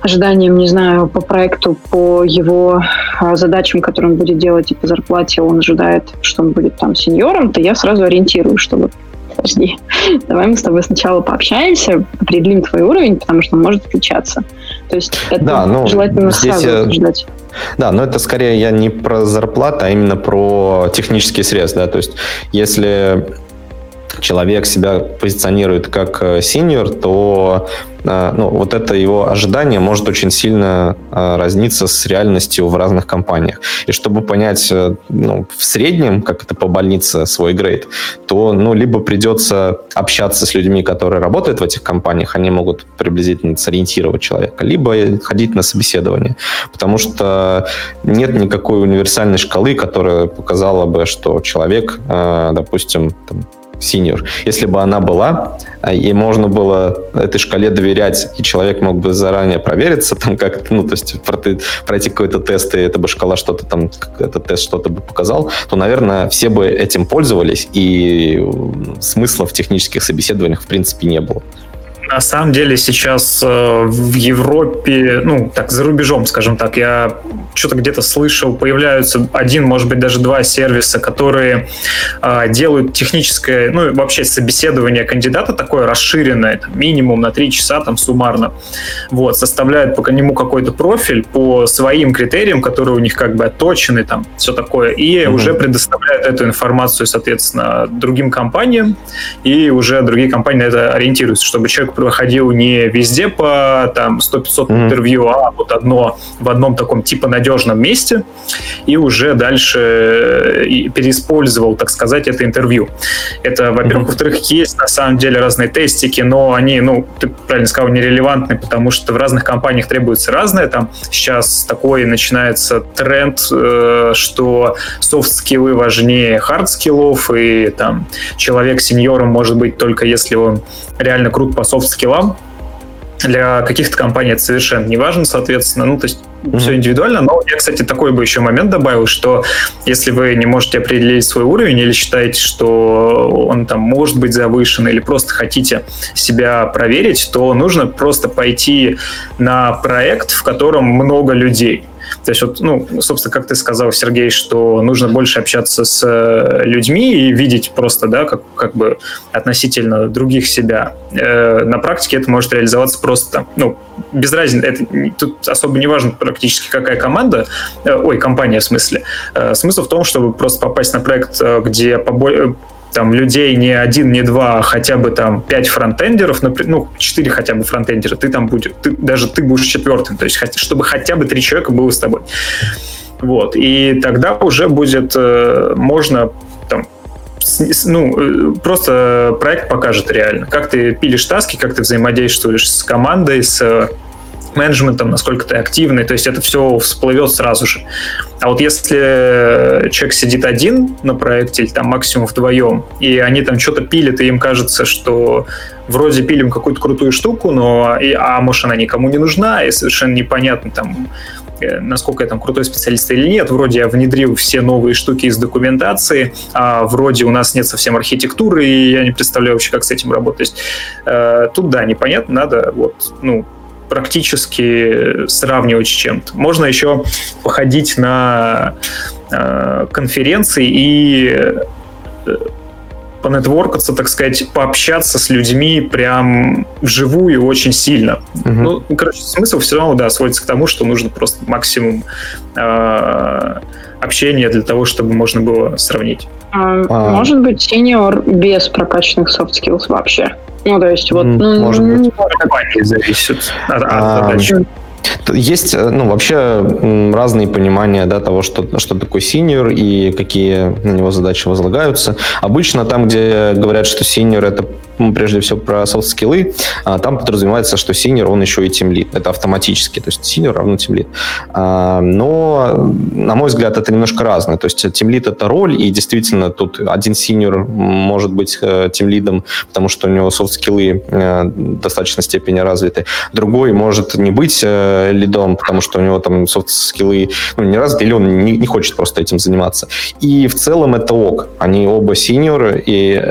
ожиданиям, не знаю, по проекту, по его а, задачам, которые он будет делать и по зарплате, он ожидает, что он будет там сеньором, то я сразу ориентирую, чтобы подожди, давай мы с тобой сначала пообщаемся, определим твой уровень, потому что он может отличаться. То есть это да, ну, желательно сразу я... обсуждать. Да, но это скорее я не про зарплату, а именно про технический срез, да, то есть если человек себя позиционирует как синьор, то а, ну, вот это его ожидание может очень сильно а, разниться с реальностью в разных компаниях. И чтобы понять э, ну, в среднем, как это по больнице, свой грейд, то ну, либо придется общаться с людьми, которые работают в этих компаниях, они могут приблизительно сориентировать человека, либо ходить на собеседование. Потому что нет никакой универсальной шкалы, которая показала бы, что человек, допустим, senior. Если бы она была, а, и можно было этой шкале доверять, и человек мог бы заранее провериться, там как ну, то есть пройти какой-то тест, и эта бы шкала что-то там, этот тест что-то бы показал, то, наверное, все бы этим пользовались, и смысла в технических собеседованиях в принципе не было на самом деле сейчас э, в Европе, ну, так, за рубежом, скажем так, я что-то где-то слышал, появляются один, может быть, даже два сервиса, которые э, делают техническое, ну, вообще собеседование кандидата такое расширенное, там, минимум на три часа там суммарно. Вот, составляют по нему какой-то профиль по своим критериям, которые у них как бы отточены, там, все такое, и mm-hmm. уже предоставляют эту информацию, соответственно, другим компаниям, и уже другие компании на это ориентируются, чтобы человек проходил не везде по там 100-500 mm-hmm. интервью, а вот одно в одном таком типа надежном месте, и уже дальше э, переиспользовал, так сказать, это интервью. Это, во-первых. Mm-hmm. Во-вторых, есть на самом деле разные тестики, но они, ну, ты правильно сказал, нерелевантны, потому что в разных компаниях требуется разное. Там сейчас такой начинается тренд, э, что софт-скиллы важнее хард-скиллов, и там человек сеньором может быть только если он реально крут по soft skill ам. Для каких-то компаний это совершенно не важно, соответственно. Ну, то есть mm-hmm. все индивидуально. Но я, кстати, такой бы еще момент добавил, что если вы не можете определить свой уровень или считаете, что он там может быть завышен, или просто хотите себя проверить, то нужно просто пойти на проект, в котором много людей. То есть вот, ну, собственно, как ты сказал, Сергей, что нужно больше общаться с э, людьми и видеть просто, да, как, как бы относительно других себя. Э, на практике это может реализоваться просто, ну, без разницы, это, тут особо не важно практически какая команда, э, ой, компания в смысле. Смысл в том, чтобы просто попасть на проект, где побо там людей не один, не два, а хотя бы там пять фронтендеров, ну, четыре хотя бы фронтендера, ты там будешь, ты, даже ты будешь четвертым, то есть чтобы хотя бы три человека было с тобой. Вот, и тогда уже будет, э, можно там, ну, э, просто проект покажет реально, как ты пилишь таски, как ты взаимодействуешь с командой, с менеджментом, насколько ты активный, то есть это все всплывет сразу же. А вот если человек сидит один на проекте, или там максимум вдвоем, и они там что-то пилят, и им кажется, что вроде пилим какую-то крутую штуку, но, и, а может она никому не нужна, и совершенно непонятно там, э, насколько я там крутой специалист или нет. Вроде я внедрил все новые штуки из документации, а вроде у нас нет совсем архитектуры, и я не представляю вообще, как с этим работать. Э, тут, да, непонятно, надо вот, ну, практически сравнивать с чем-то. Можно еще походить на э, конференции и э, понетворкаться, так сказать, пообщаться с людьми прям вживую очень сильно. Угу. Ну, короче, смысл все равно, да, сводится к тому, что нужно просто максимум э, общения для того, чтобы можно было сравнить. А, а. Может быть, сеньор без прокачанных soft skills вообще? Ну, то есть, вот... Ну, может быть. Компании зависит от, от а, задачи. Есть, э, ну, вообще разные понимания, да, того, что, что такое синьор и какие на него задачи возлагаются. Обычно там, где говорят, что синьор это ну, прежде всего про soft skill ы, а, там подразумевается, что синьор, он еще и тимлид. Это автоматически, то есть синьор равно тимлид. А, но, на мой взгляд, это немножко разное. То есть тимлид это роль, и действительно тут один синьор может быть э, тимлидом, потому что у него soft skill ы э, в достаточной степени развиты. Другой может не быть э, лидом, потому что у него там софт-скиллы ну, не развиты, или он не, не хочет просто этим заниматься. И в целом это ок. Они оба синьоры, и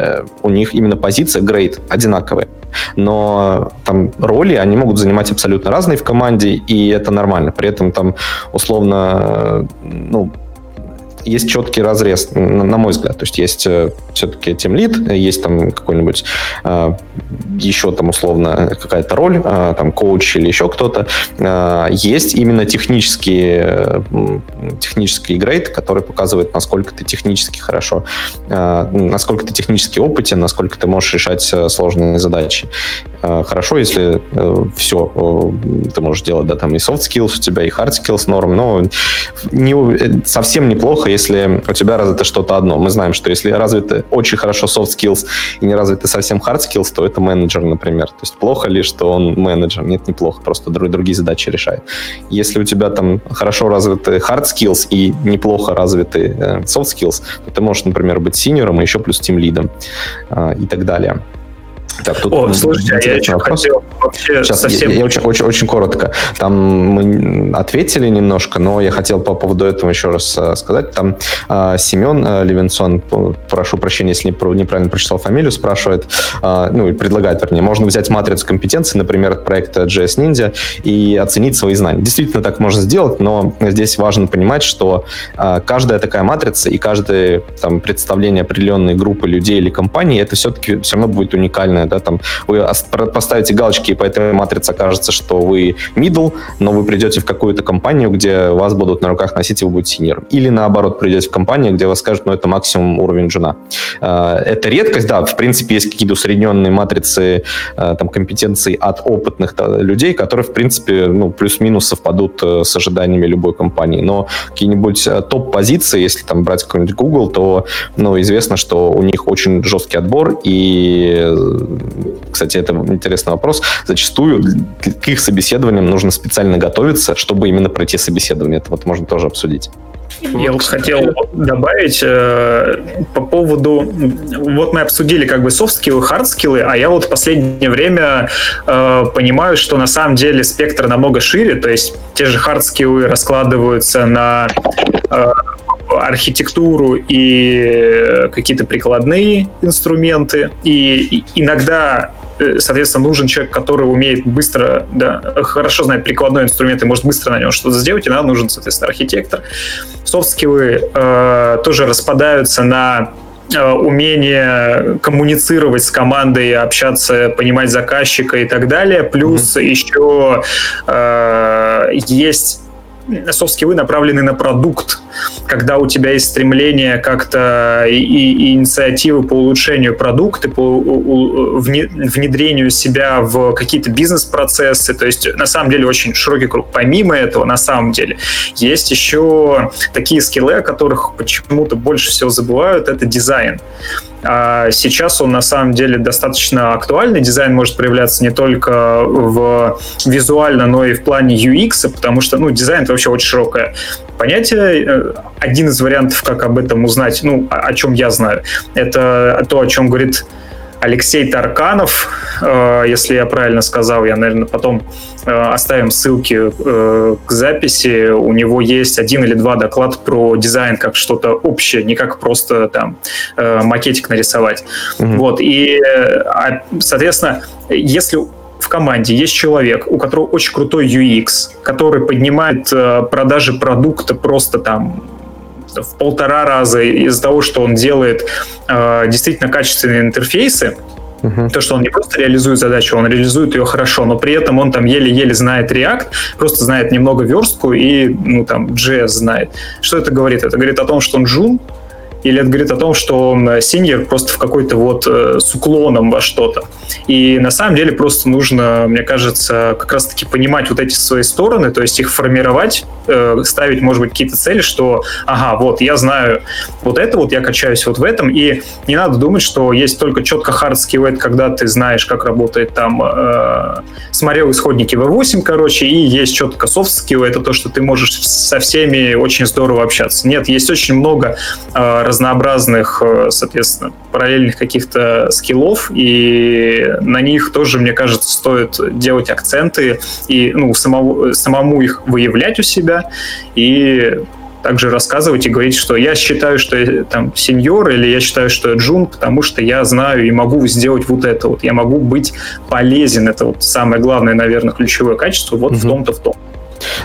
у них именно позиция грейд одинаковые. Но там роли, они могут занимать абсолютно разные в команде, и это нормально. При этом там условно, ну, есть четкий разрез, на мой взгляд. То есть есть э, все-таки тем лид, есть там какой-нибудь э, еще там условно какая-то роль, э, там коуч или еще кто-то. Есть именно технический, технический грейд, который показывает, насколько ты технически хорошо, насколько ты технически опытен, насколько ты можешь решать сложные задачи. Хорошо, если все ты можешь делать, да, там и soft skills у тебя, и hard skills норм, но не, совсем неплохо, если у тебя развито что-то одно. Мы знаем, что если развиты очень хорошо soft skills и не развиты совсем hard skills, то это менеджер, например. То есть плохо ли, что он менеджер? Нет, неплохо, просто другие задачи решает. Если у тебя там хорошо развиты hard skills и неплохо развиты э, soft skills, то ты можешь, например, быть синьором и еще плюс тим лидом э, и так далее. Так, тут О, слушайте, а я еще вопрос. хотел вообще Сейчас, совсем... Я, я очень, очень, очень коротко. Там мы ответили немножко, но я хотел по поводу этого еще раз uh, сказать. Там uh, Семен uh, Левинсон, прошу прощения, если неправильно прочитал фамилию, спрашивает, uh, ну, и предлагает, вернее, можно взять матрицу компетенций, например, от проекта JS Ninja и оценить свои знания. Действительно, так можно сделать, но здесь важно понимать, что uh, каждая такая матрица и каждое там, представление определенной группы людей или компаний, это все-таки все равно будет уникальное да, там вы поставите галочки, и по этой матрице окажется, что вы middle, но вы придете в какую-то компанию, где вас будут на руках носить, и вы будете senior. Или наоборот, придете в компанию, где вас скажут, ну, это максимум уровень джуна. А, это редкость, да, в принципе, есть какие-то усредненные матрицы а, там, компетенций от опытных людей, которые, в принципе, ну, плюс-минус совпадут э, с ожиданиями любой компании. Но какие-нибудь э, топ-позиции, если там брать какой-нибудь Google, то, ну, известно, что у них очень жесткий отбор, и кстати, это интересный вопрос. Зачастую к их собеседованиям нужно специально готовиться, чтобы именно пройти собеседование. Это вот можно тоже обсудить. Я вот хотел добавить э, по поводу... Вот мы обсудили как бы софт-скиллы, хард-скиллы, а я вот в последнее время э, понимаю, что на самом деле спектр намного шире, то есть те же хард-скиллы раскладываются на э, архитектуру и какие-то прикладные инструменты. И иногда Э, соответственно, нужен человек, который умеет быстро, да, хорошо знает прикладной инструмент и может быстро на нем что-то сделать, и нам нужен, соответственно, архитектор. Софт-скиллы э, тоже распадаются на э, умение коммуницировать с командой, общаться, понимать заказчика и так далее. Плюс mm-hmm. еще э, есть софт-скиллы направлены на продукт, когда у тебя есть стремление как-то и, и инициативы по улучшению продукта, по внедрению себя в какие-то бизнес-процессы, то есть на самом деле очень широкий круг. Помимо этого, на самом деле, есть еще такие скиллы, о которых почему-то больше всего забывают, это дизайн. А сейчас он на самом деле достаточно актуальный. Дизайн может проявляться не только в визуально, но и в плане UX, потому что ну, дизайн это вообще очень широкое понятие. Э, один из вариантов, как об этом узнать, ну, о чем я знаю, это то, о чем говорит Алексей Тарканов, э, если я правильно сказал, я, наверное, потом э, оставим ссылки э, к записи. У него есть один или два доклада про дизайн как что-то общее, не как просто там макетик нарисовать. Mm-hmm. Вот, и, а, соответственно, если в команде есть человек, у которого очень крутой UX, который поднимает продажи продукта просто там в полтора раза из-за того, что он делает э, действительно качественные интерфейсы, Uh-huh. То, что он не просто реализует задачу, он реализует ее хорошо, но при этом он там еле-еле знает React, просто знает немного верстку и, ну, там, JS знает. Что это говорит? Это говорит о том, что он джун, или это говорит о том, что синьор просто в какой-то вот э, с уклоном во что-то. И на самом деле просто нужно, мне кажется, как раз-таки понимать вот эти свои стороны, то есть их формировать, э, ставить, может быть, какие-то цели, что, ага, вот, я знаю вот это, вот я качаюсь вот в этом, и не надо думать, что есть только четко hard skill, когда ты знаешь, как работает там, э, смотрел исходники V8, короче, и есть четко soft skill, это то, что ты можешь со всеми очень здорово общаться. Нет, есть очень много э, разнообразных, э, соответственно, параллельных каких-то скиллов, и на них тоже, мне кажется, стоит делать акценты и ну, самому, самому их выявлять у себя и также рассказывать и говорить, что я считаю, что я там сеньор, или я считаю, что я джун, потому что я знаю и могу сделать вот это вот. Я могу быть полезен. Это вот самое главное, наверное, ключевое качество вот угу. в том-то, в том.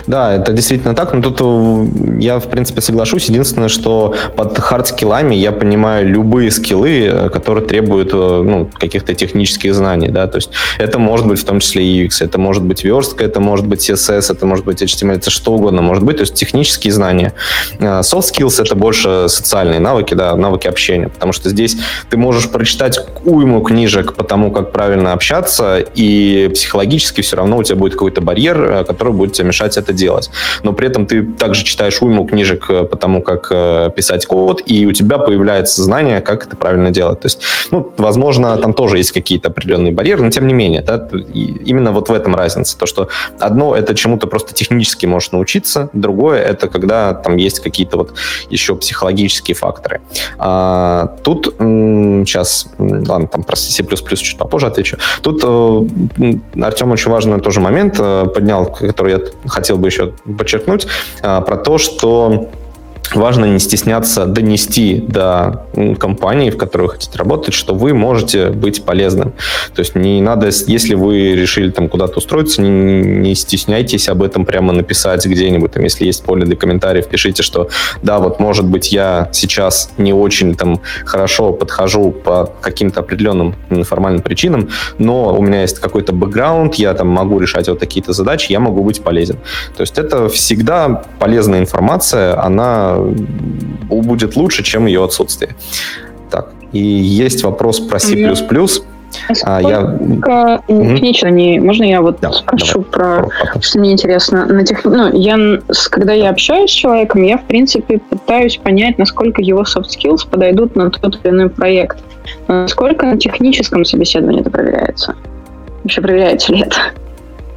Да, это действительно так, но тут э, я, в принципе, соглашусь. Единственное, что под хард-скиллами я понимаю любые скиллы, э, которые требуют э, ну, каких-то технических знаний, да, то есть это может быть в том числе UX, это может быть верстка, это может быть CSS, это может быть HTML, это что угодно может быть, то есть технические знания. Soft skills — это больше социальные навыки, да, навыки общения, потому что здесь ты можешь прочитать уйму книжек по тому, как правильно общаться, и психологически все равно у тебя будет какой-то барьер, который будет тебе мешать это делать. Но при этом ты также читаешь уйму книжек э, по тому, как э, писать код, и у тебя появляется знание, как это правильно делать. То есть, ну, возможно, там тоже есть какие-то определенные барьеры, но тем не менее, да, именно вот в этом разница. То, что одно это чему-то просто технически можешь научиться, другое это когда там есть какие-то вот еще психологические факторы. А, тут сейчас, ладно, там про C++ чуть попозже отвечу. Тут э, Артем очень важный тоже момент поднял, который я хотел бы еще подчеркнуть, а, про то, что важно не стесняться донести до компании, в которой вы хотите работать, что вы можете быть полезным. То есть не надо, если вы решили там куда-то устроиться, не, не стесняйтесь об этом прямо написать где-нибудь. Там, если есть поле для комментариев, пишите, что да, вот может быть я сейчас не очень там хорошо подхожу по каким-то определенным формальным причинам, но у меня есть какой-то бэкграунд, я там могу решать вот такие-то задачи, я могу быть полезен. То есть это всегда полезная информация, она будет лучше, чем ее отсутствие. Так, и есть вопрос про C++. А, я... Конечно, не... Можно я вот да, спрошу давай. про... Что мне интересно. На тех... ну, я, когда я общаюсь с человеком, я, в принципе, пытаюсь понять, насколько его soft skills подойдут на тот или иной проект. Насколько на техническом собеседовании это проверяется? Вообще проверяется ли это?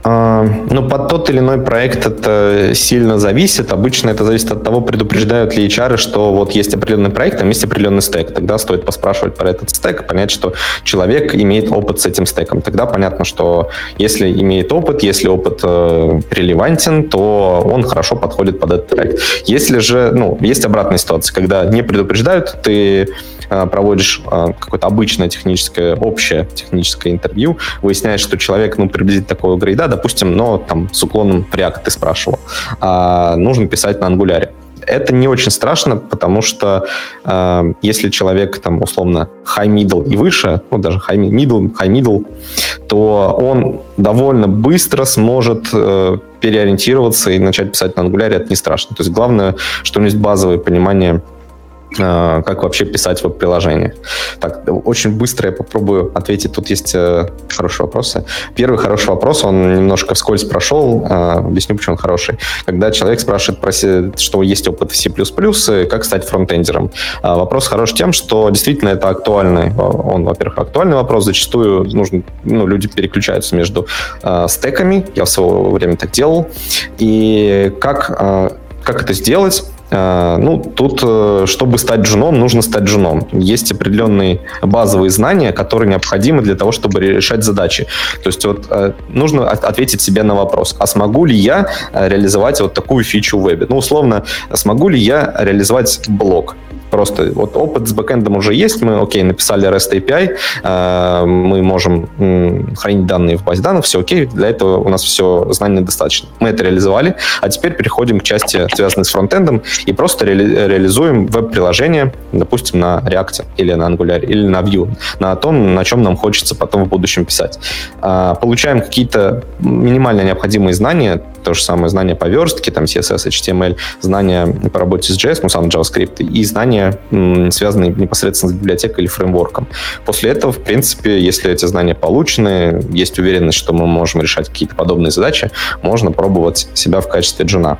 А, ну, под тот или иной проект это сильно зависит. Обычно это зависит от того, предупреждают ли HR, что вот есть определенный проект, там есть определенный стек. Тогда стоит поспрашивать про этот стек, понять, что человек имеет опыт с этим стеком. Тогда понятно, что если имеет опыт, если опыт э, релевантен, то он хорошо подходит под этот проект. Если же, ну, есть обратная ситуация, когда не предупреждают, ты проводишь э, какое-то обычное техническое, общее техническое интервью, выясняешь, что человек, ну, приблизительно такого грейда, допустим, но там с уклоном в React ты спрашивал, а, нужно писать на ангуляре. Это не очень страшно, потому что э, если человек там условно high middle и выше, ну даже high middle, high middle, то он довольно быстро сможет э, переориентироваться и начать писать на ангуляре. Это не страшно. То есть главное, что у него есть базовое понимание Э, как вообще писать веб-приложение. Так, очень быстро я попробую ответить. Тут есть э, хорошие вопросы. Первый хороший вопрос, он немножко вскользь прошел. Э, объясню, почему он хороший. Когда человек спрашивает, про что есть опыт в C++, как стать фронтендером. Вопрос хорош тем, что действительно это актуальный. Он, во-первых, актуальный вопрос. Зачастую нужно, ну, люди переключаются между стеками. Я в свое время так делал. И как как это сделать? А, ну, тут, э, чтобы стать джуном, нужно стать джуном. Есть определенные базовые знания, которые необходимы для того, чтобы решать задачи. То есть вот э, нужно ответить себе на вопрос, а смогу ли я э, реализовать вот такую фичу в вебе? Ну, условно, смогу ли я реализовать блок? Просто вот опыт с бэкэндом уже есть, мы, окей, написали REST API, э, мы можем хранить данные в базе данных, все окей, для этого у нас все знания достаточно. Мы это реализовали, а теперь переходим к части, связанной с фронтендом, и просто ре- реализуем веб-приложение, допустим, на React или на Angular или на Vue, на том, на чем нам хочется потом в будущем писать. Э, получаем какие-то минимально необходимые знания, то же самое знание по верстке, там CSS, HTML, знания по работе с JS, ну, сам JavaScript, и знания, связанные непосредственно с библиотекой или фреймворком. После этого, в принципе, если эти знания получены, есть уверенность, что мы можем решать какие-то подобные задачи, можно пробовать себя в качестве джуна.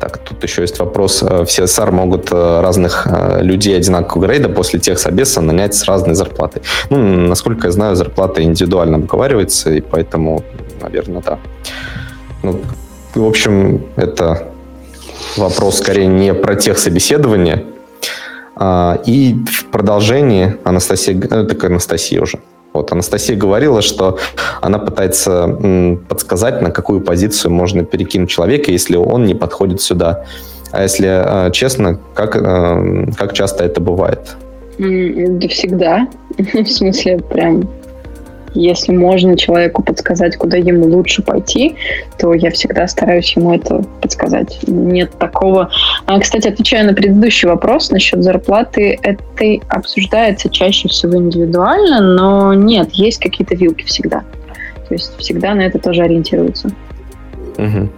Так, тут еще есть вопрос. Э, все SR могут э, разных э, людей одинакового грейда после тех собеса нанять с разной зарплатой. Ну, насколько я знаю, зарплата индивидуально обговаривается, и поэтому, наверное, да. Ну, в общем, это вопрос скорее не про тех собеседования. А, и в продолжении Анастасия, ну, так Анастасия уже, вот Анастасия говорила, что она пытается подсказать, на какую позицию можно перекинуть человека, если он не подходит сюда. А если а, честно, как, а, как часто это бывает? Да всегда. В смысле, прям если можно человеку подсказать, куда ему лучше пойти, то я всегда стараюсь ему это подсказать. Нет такого... А, кстати, отвечая на предыдущий вопрос насчет зарплаты, это обсуждается чаще всего индивидуально, но нет, есть какие-то вилки всегда. То есть всегда на это тоже ориентируются. Угу.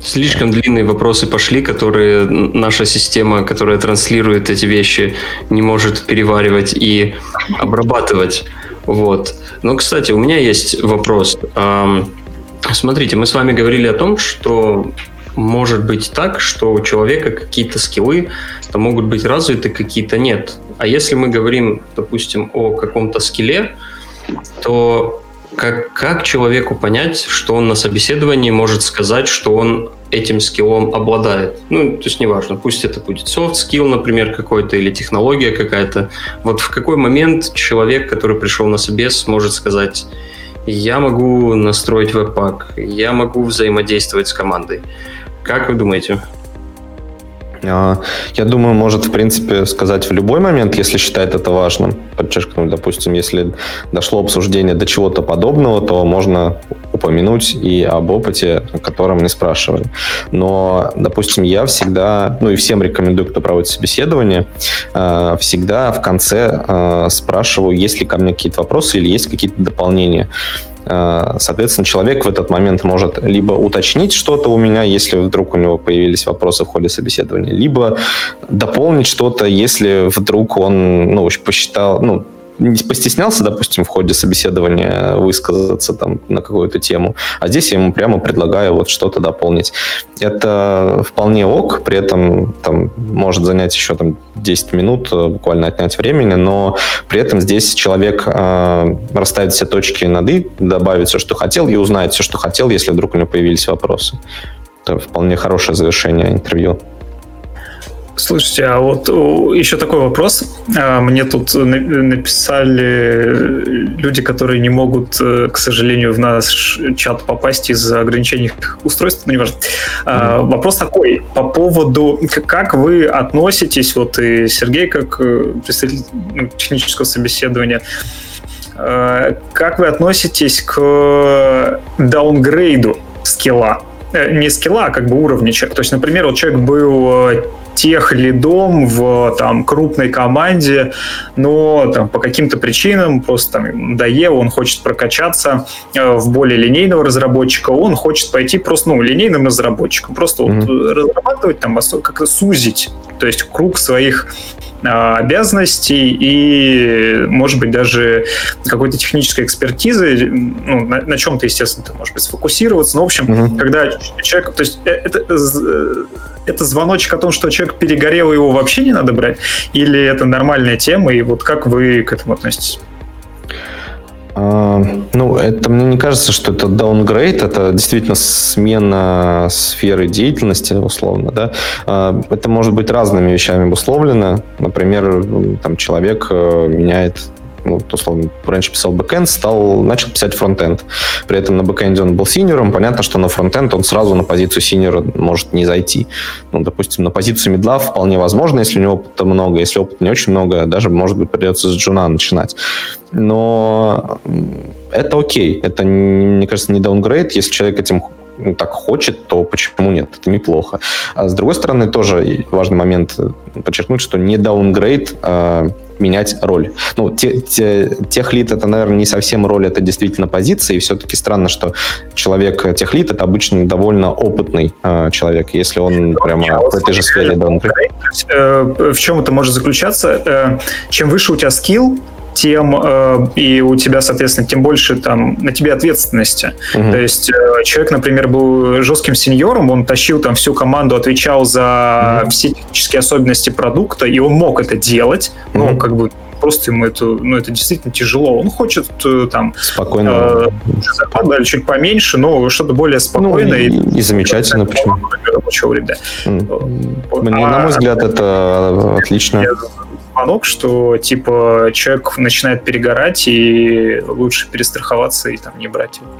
Слишком длинные вопросы пошли, которые наша система, которая транслирует эти вещи, не может переваривать и обрабатывать. Вот. Но, кстати, у меня есть вопрос. Смотрите, мы с вами говорили о том, что может быть так, что у человека какие-то скиллы то могут быть развиты, какие-то нет. А если мы говорим, допустим, о каком-то скилле, то как, как человеку понять, что он на собеседовании может сказать, что он этим скиллом обладает? Ну, то есть неважно, пусть это будет soft skill, например, какой-то, или технология какая-то. Вот в какой момент человек, который пришел на собес, может сказать, я могу настроить веб-пак, я могу взаимодействовать с командой. Как вы думаете? А, я думаю, может, в принципе, сказать в любой момент, если считает это важным. Подчеркнуть, допустим, если дошло обсуждение до чего-то подобного, то можно упомянуть и об опыте, о котором не спрашивали. Но, допустим, я всегда, ну и всем рекомендую, кто проводит собеседование, а, всегда в конце а, спрашиваю, есть ли ко мне какие-то вопросы или есть какие-то дополнения. Э, соответственно, человек в этот момент может либо уточнить что-то у меня, если вдруг у него появились вопросы в ходе собеседования, либо дополнить что-то, если вдруг он ну, посчитал, ну, не постеснялся, допустим, в ходе собеседования высказаться там на какую-то тему, а здесь я ему прямо предлагаю вот что-то дополнить. Это вполне ок, при этом там может занять еще там 10 минут, э, буквально отнять времени, но при этом здесь человек э, расставит все точки над «и», добавит все, что хотел, и узнает все, что хотел, если вдруг у него появились вопросы. Это вполне хорошее завершение интервью. Слушайте, а вот еще такой вопрос. А, мне тут написали люди, которые не могут, э, к сожалению, в наш чат попасть из-за ограничений устройств, ну, неважно. Mm-hmm. Вопрос такой, по поводу, как вы относитесь, вот и Сергей, как э, представитель ну, технического собеседования, э, как вы относитесь к даунгрейду скилла? Не скилла, а как бы уровня человека. То есть, например, вот человек был тех лидом в там, крупной команде, но там, по каким-то причинам просто там, надоело, он хочет прокачаться э, в более линейного разработчика, он хочет пойти просто ну, линейным разработчиком, просто mm-hmm. вот, разрабатывать, там, как-то сузить, то есть круг своих обязанностей и, может быть, даже какой-то технической экспертизы, ну, на, на чем-то, естественно, ты, может быть, сфокусироваться. Но, в общем, mm-hmm. когда человек... То есть э, это, э, это звоночек о том, что человек перегорел, его вообще не надо брать? Или это нормальная тема, и вот как вы к этому относитесь? А, ну, это мне не кажется, что это downgrade, это действительно смена сферы деятельности, условно, да. А, это может быть разными вещами обусловлено. Например, там человек э, меняет ну, условно, раньше писал бэкэнд, стал, начал писать фронтенд. При этом на бэкэнде он был senior ом, понятно, что на фронтенд он сразу на позицию senior а может не зайти. Ну, допустим, на позицию middle а вполне возможно, если у него опыта много, если опыта не очень много, даже, может быть, придется с джуна начинать. Но это окей, это, мне кажется, не downgrade, если человек этим ну, так хочет, то почему нет? Это неплохо. А с другой стороны, тоже важный момент подчеркнуть, что не downgrade, а менять роль. Ну, те, те, техлид это, наверное, не совсем роль, это действительно позиция, и все-таки странно, что человек техлид это обычно довольно опытный э, человек, если он ну, прямо в этой же сфере downgrade. Э, в чем это может заключаться? Э, чем выше у тебя скилл, тем э, и у тебя, соответственно, тем больше там на тебе ответственности. Угу. То есть э, человек, например, был жестким сеньором, он тащил там всю команду, отвечал за угу. все технические особенности продукта, и он мог это делать, угу. но как бы просто ему это, ну, это действительно тяжело. Он хочет э, там спокойно э, зарплату дали чуть поменьше, но что-то более спокойное. Ну, и, и, и замечательно, почему? Рабочего времени. Mm. А, на мой взгляд, это отлично. Я, звонок, что типа человек начинает перегорать и лучше перестраховаться и там не брать его.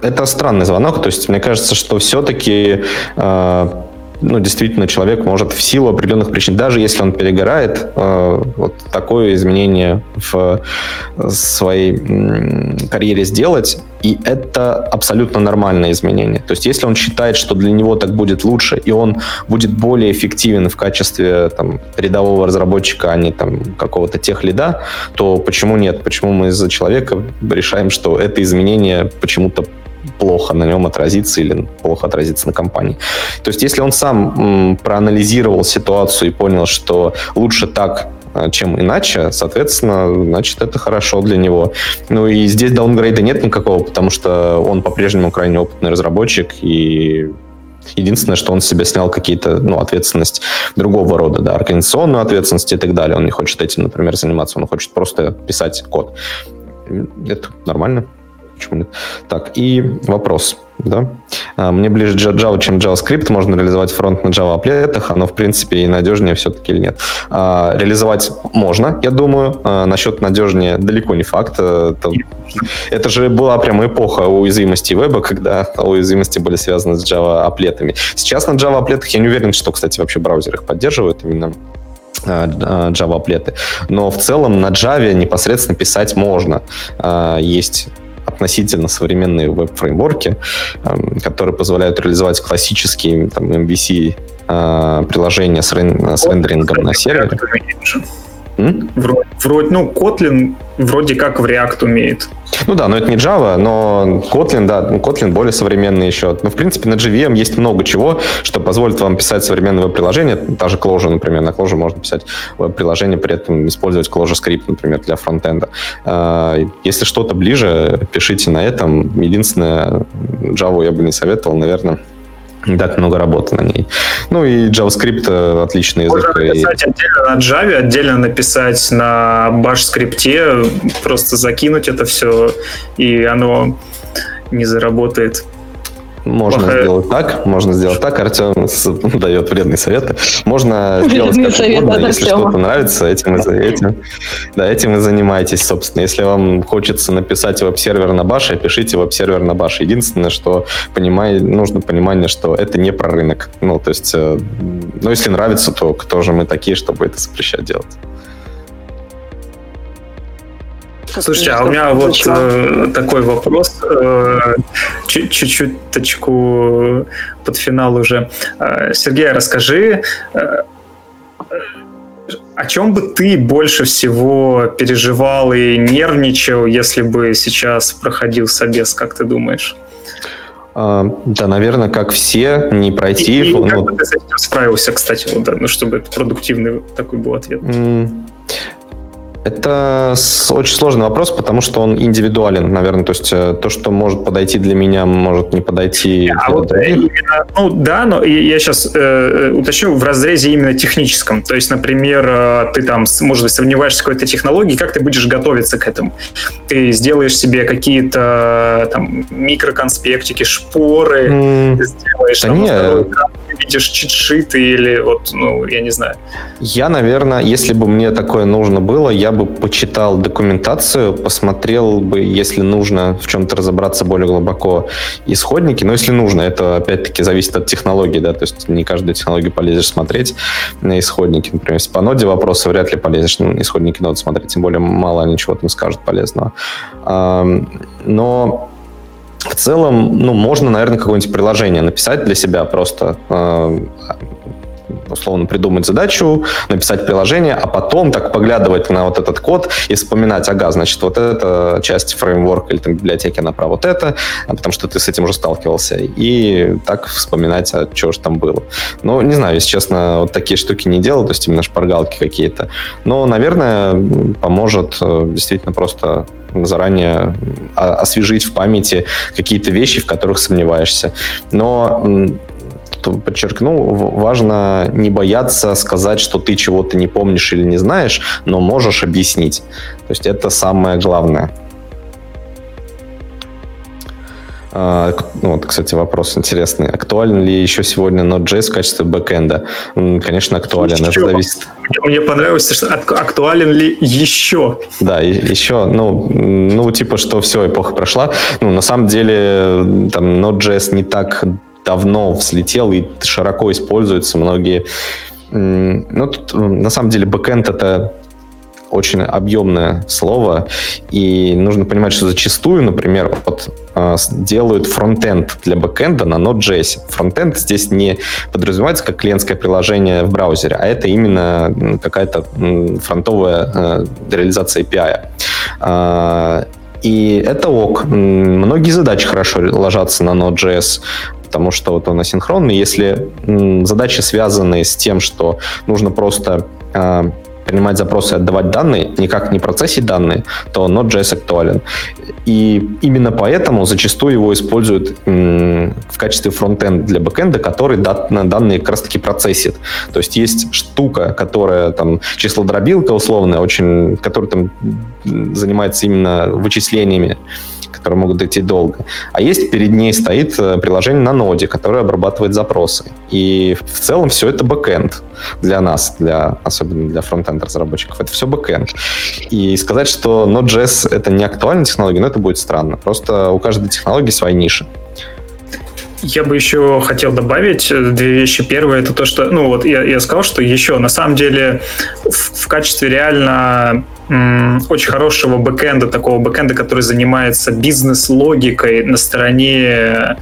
Это странный звонок, то есть мне кажется, что все-таки э, ну, действительно, человек может в силу определенных причин, даже если он перегорает, э, вот такое изменение в своей карьере сделать, и это абсолютно нормальное изменение. То есть, если он считает, что для него так будет лучше, и он будет более эффективен в качестве там, рядового разработчика, а не там, какого-то тех лида, то почему нет? Почему мы из-за человека решаем, что это изменение почему-то плохо на нем отразится или плохо отразится на компании. То есть, если он сам проанализировал ситуацию и понял, что лучше так, а, чем иначе, соответственно, значит, это хорошо для него. Ну и здесь даунгрейда нет никакого, потому что он по-прежнему крайне опытный разработчик, и Единственное, что он себе снял какие-то, ну, ответственность другого рода, да, организационную ответственность и так далее. Он не хочет этим, например, заниматься, он хочет просто писать код. Это нормально. Почему нет? Так, и вопрос. Да? А, мне ближе Java, чем JavaScript. Можно реализовать фронт на Java аплетах, оно, в принципе, и надежнее все-таки или нет. А, реализовать можно, я думаю. А, насчет надежнее далеко не факт. Это, это же была прямо эпоха уязвимости веба, когда уязвимости были связаны с Java аплетами. Сейчас на Java аплетах я не уверен, что, кстати, вообще браузер их поддерживает именно Java аплеты. Но в целом на Java непосредственно писать можно. Есть относительно современные веб-фреймворки, эм, которые позволяют реализовать классические там, MVC э, приложения с, рен- с рендерингом на сервере. Вроде, вроде, ну, Kotlin вроде как в React умеет. Ну да, но это не Java, но Kotlin, да, ну, Kotlin более современный еще. Но, в принципе, на JVM есть много чего, что позволит вам писать современное веб-приложение. Та же Clojure, например. На Clojure можно писать веб-приложение, при этом использовать Clojure скрипт, например, для фронтенда. А, если что-то ближе, пишите на этом. Единственное, Java я бы не советовал, наверное, не так много работы на ней. Ну и JavaScript э, отличный язык. Можно написать и... отдельно на Java, отдельно написать на Bash скрипте, просто закинуть это все, и оно не заработает. Можно Плохая... сделать так, можно сделать так. Артем дает вредные советы. Можно сделать как совет угодно, если что-то нравится, этим и, этим, да, этим и занимайтесь, собственно. Если вам хочется написать веб-сервер на баше, пишите веб-сервер на баше. Единственное, что понимай, нужно понимание, что это не про рынок. Ну, то есть, э, ну, если нравится, то кто же мы такие, чтобы это запрещать делать? Слушайте, а у меня вот э, такой вопрос, э, чуть-чуть точку под финал уже. Э, Сергей, расскажи, э, о чем бы ты больше всего переживал и нервничал, если бы сейчас проходил собес, как ты думаешь? А, да, наверное, как все, не пройти. И, и ну, как бы ты с этим справился, кстати, вот, да, ну, чтобы это продуктивный такой был ответ. Это очень сложный вопрос, потому что он индивидуален, наверное. То есть э, то, что может подойти для меня, может не подойти а вот именно, ну да, но я сейчас э, э, уточню в разрезе именно техническом. То есть, например, э, ты там, может быть, сомневаешься в какой-то технологии, как ты будешь готовиться к этому? Ты сделаешь себе какие-то там микроконспектики, шпоры, mm, сделаешь да там, не, видишь чит-шиты или вот, ну, я не знаю. Я, наверное, если бы мне такое нужно было, я бы почитал документацию, посмотрел бы, если нужно в чем-то разобраться более глубоко, исходники. Но если нужно, это опять-таки зависит от технологии, да, то есть не каждую технологию полезешь смотреть на исходники. Например, если по ноде вопросы вряд ли полезешь на исходники ноды смотреть, тем более мало ничего там скажут полезного. Но в целом, ну, можно, наверное, какое-нибудь приложение написать для себя просто э, условно придумать задачу, написать приложение, а потом так поглядывать на вот этот код и вспоминать, ага, значит, вот эта часть фреймворка или там, библиотеки она про вот это, а потому что ты с этим уже сталкивался, и так вспоминать, а что же там было. Ну, не знаю, если честно, вот такие штуки не делал, то есть именно шпаргалки какие-то. Но, наверное, поможет э, действительно просто заранее освежить в памяти какие-то вещи, в которых сомневаешься. Но подчеркну, важно не бояться сказать, что ты чего-то не помнишь или не знаешь, но можешь объяснить. То есть это самое главное. А, ну, вот, кстати, вопрос интересный. Актуален ли еще сегодня Node.js в качестве бэкэнда? Конечно, актуален. Еще. Это зависит... Мне понравилось, что актуален ли еще? Да, еще, ну, ну, типа, что все, эпоха прошла. Ну, на самом деле, там, Node.js не так давно взлетел и широко используется. Многие... Ну, тут, на самом деле, бэкэнд — это очень объемное слово, и нужно понимать, что зачастую, например, вот, а, делают фронтенд для бэкэнда на Node.js. Фронтенд здесь не подразумевается как клиентское приложение в браузере, а это именно какая-то фронтовая э, реализация API. А, и это ок. Многие задачи хорошо ложатся на Node.js, потому что вот он асинхронный. Если задачи связаны с тем, что нужно просто а, принимать запросы отдавать данные, никак не процессить данные, то Node.js актуален. И именно поэтому зачастую его используют в качестве фронтенд для бэкенда, который данные как раз-таки процессит. То есть есть штука, которая там числодробилка условная, очень, которая там занимается именно вычислениями которые могут идти долго. А есть перед ней стоит э, приложение на ноде, которое обрабатывает запросы. И в целом все это бэкэнд для нас, для, особенно для фронтенд разработчиков. Это все бэкэнд. И сказать, что Node.js это не актуальная технология, ну это будет странно. Просто у каждой технологии своя ниша. Я бы еще хотел добавить две вещи. Первое это то, что, ну вот я, я сказал, что еще на самом деле в, в качестве реально очень хорошего бэкэнда, такого бэкэнда, который занимается бизнес-логикой на стороне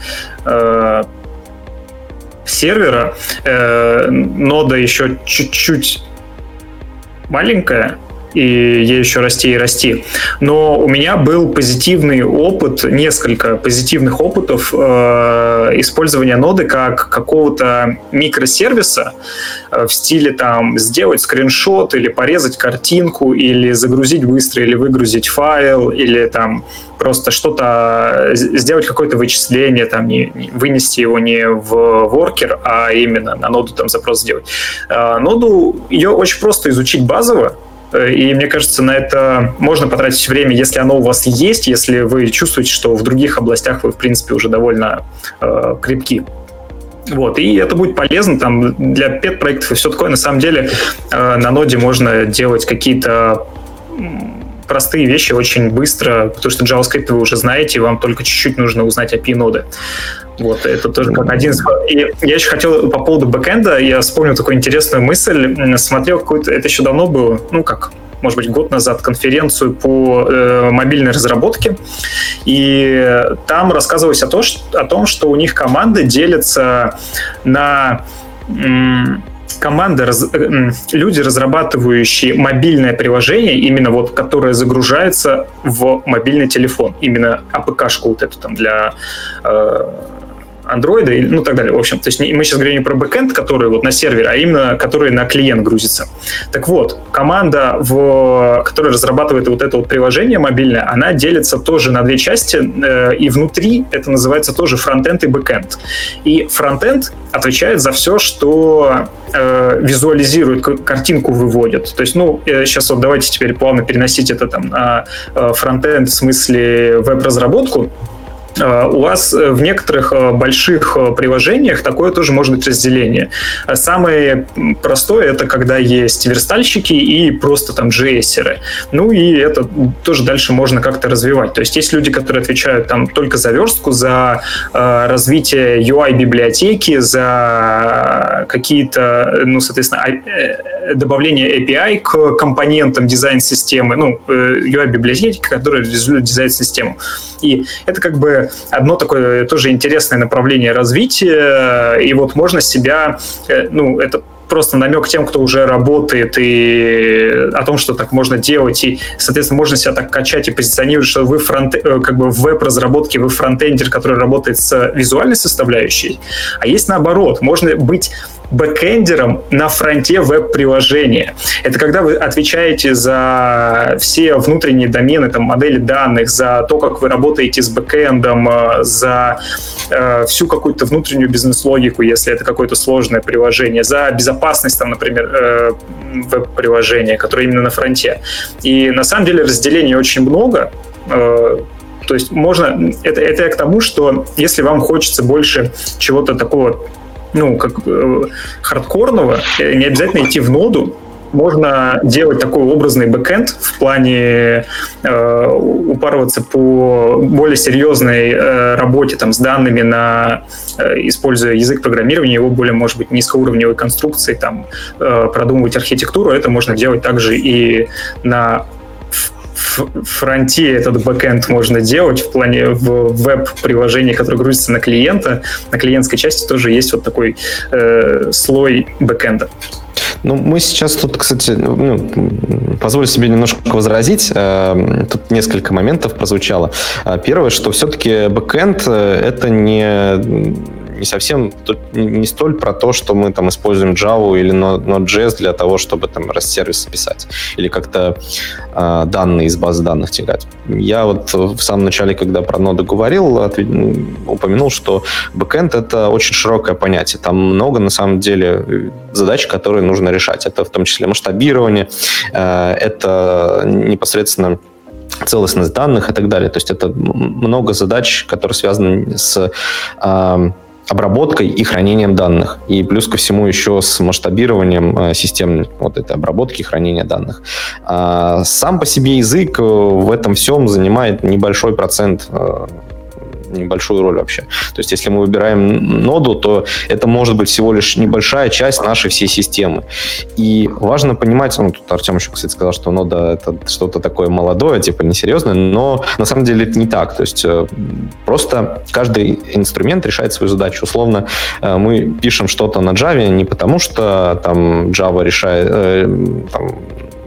э, сервера, э, нода еще чуть-чуть маленькая, и ей еще расти и расти. Но у меня был позитивный опыт, несколько позитивных опытов э, использования ноды как какого-то микросервиса э, в стиле там сделать скриншот или порезать картинку или загрузить быстро или выгрузить файл или там просто что-то сделать какое-то вычисление, там не, не вынести его не в воркер, а именно на ноду там запрос сделать. Э, ноду ее очень просто изучить базово, Э, и мне кажется, на это можно потратить время, если оно у вас есть, если вы чувствуете, что в других областях вы, в принципе, уже довольно э, крепки. Вот, и это будет полезно там для пет-проектов и все такое. На самом деле э, на ноде можно делать какие-то простые вещи очень быстро, потому что JavaScript вы уже знаете, вам только чуть-чуть нужно узнать API ноды. Вот, это тоже как один из... И я еще хотел по поводу бэкэнда, я вспомнил такую интересную мысль, смотрел какую-то, это еще давно было, ну как, может быть, год назад конференцию по э, мобильной разработке, и там рассказывалось о, то, что, о том, что у них команды делятся на команды, раз, э, люди, разрабатывающие мобильное приложение, именно вот, которое загружается в мобильный телефон, именно APK -шку вот эту там для э, андроида, или, ну, так далее. В общем, то есть мы сейчас говорим не про бэкэнд, который вот на сервере, а именно который на клиент грузится. Так вот, команда, в, которая разрабатывает вот это вот приложение мобильное, она делится тоже на две части, э, и внутри это называется тоже фронтенд и бэкэнд. И фронтенд отвечает за все, что э, визуализирует, картинку выводит. То есть, ну, сейчас вот давайте теперь плавно переносить это там на э, фронтенд в смысле веб-разработку, Э, у вас э, в некоторых э, больших приложениях такое тоже может быть разделение. Самое простое это когда есть верстальщики и просто там JS-еры. Ну и это тоже дальше можно как-то развивать. То есть есть люди, которые отвечают там только за верстку, за э, развитие UI-библиотеки, за какие-то, ну, соответственно, а, добавление API к компонентам дизайн-системы, ну, UI-библиотеки, которые реализуют дизайн-систему. И это как бы одно такое тоже интересное направление развития, и вот можно себя, э, ну, это просто намек тем, кто уже работает, и о том, что так можно делать, и, соответственно, можно себя так качать и позиционировать, что вы фронт, э, как бы в веб-разработке вы фронтендер, который работает с визуальной составляющей, а есть наоборот, можно быть бэкэндером на фронте веб-приложения. Это когда вы отвечаете за все внутренние домены, там, модели данных, за то, как вы работаете с бэкэндом, э, за э, всю какую-то внутреннюю бизнес-логику, если это какое-то сложное приложение, за безопасность, там, например, э, веб-приложения, которое именно на фронте. И на самом деле разделений очень много, э, то есть можно... Это, это я к тому, что если вам хочется больше чего-то такого ну, как э, хардкорного, э, не обязательно идти в ноду, можно делать такой образный бэкэнд в плане э, упарываться по более серьезной э, работе там, с данными, на, э, используя язык программирования, его более, может быть, низкоуровневой конструкции, там, э, продумывать архитектуру. Это можно делать также и на фронте этот бэкэнд можно делать в плане в веб-приложении, которое грузится на клиента. На клиентской части тоже есть вот такой э, слой бэкэнда. Ну, мы сейчас тут, кстати, ну, позволю себе немножко возразить. Э, тут несколько моментов прозвучало. Э, первое, что все-таки бэкэнд э, — это не не совсем, не столь про то, что мы там используем Java или Node.js для того, чтобы там REST-сервис писать или как-то э, данные из баз данных тягать. Я вот в самом начале, когда про ноды говорил, ответ, упомянул, что бэкэнд — это очень широкое понятие. Там много, на самом деле, задач, которые нужно решать. Это в том числе масштабирование, э, это непосредственно целостность данных и так далее. То есть это много задач, которые связаны с э, обработкой и хранением данных. И плюс ко всему еще с масштабированием э, систем вот этой обработки и хранения данных. А сам по себе язык э, в этом всем занимает небольшой процент э, небольшую роль вообще. То есть, если мы выбираем ноду, то это может быть всего лишь небольшая часть нашей всей системы. И важно понимать, ну, тут Артем еще, кстати, сказал, что нода это что-то такое молодое, типа несерьезное, но на самом деле это не так. То есть, э, просто каждый инструмент решает свою задачу. Условно, э, мы пишем что-то на Java не потому, что там Java решает, э, там,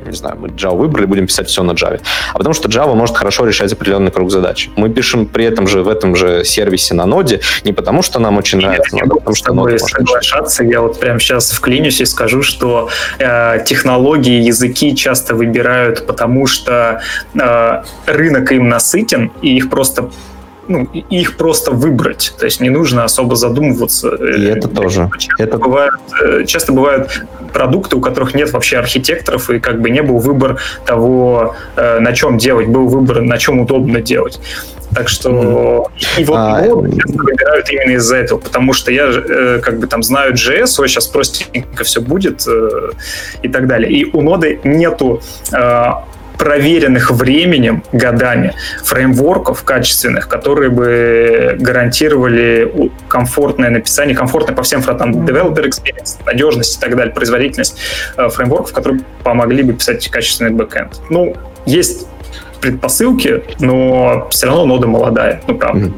не знаю, мы Java выбрали, будем писать все на Java. А потому что Java может хорошо решать определенный круг задач. Мы пишем при этом же в этом же сервисе на ноде не потому, что нам очень нравится, а потому что нода соглашаться. Я вот прямо сейчас вклинюсь и скажу, что э, технологии, языки часто выбирают, потому что э, рынок им насытен, и их просто ну, их просто выбрать. То есть не нужно особо задумываться. И это тоже. Часто, это... Бывают, э, часто бывают продукты, у которых нет вообще архитекторов, и как бы не был выбор того, э, на чем делать, был выбор, на чем удобно делать. Так что mm-hmm. и вот а, часто выбирают именно из-за этого, потому что я э, как бы там знаю JS, ой, сейчас простенько все будет э, и так далее. И у ноды нету э, проверенных временем, годами, фреймворков качественных, которые бы гарантировали комфортное написание, комфортное по всем фронтам, developer experience, надежность и так далее, производительность э, фреймворков, которые помогли бы писать качественный бэкэнд. Ну, есть предпосылки, но все равно нода молодая, ну правда.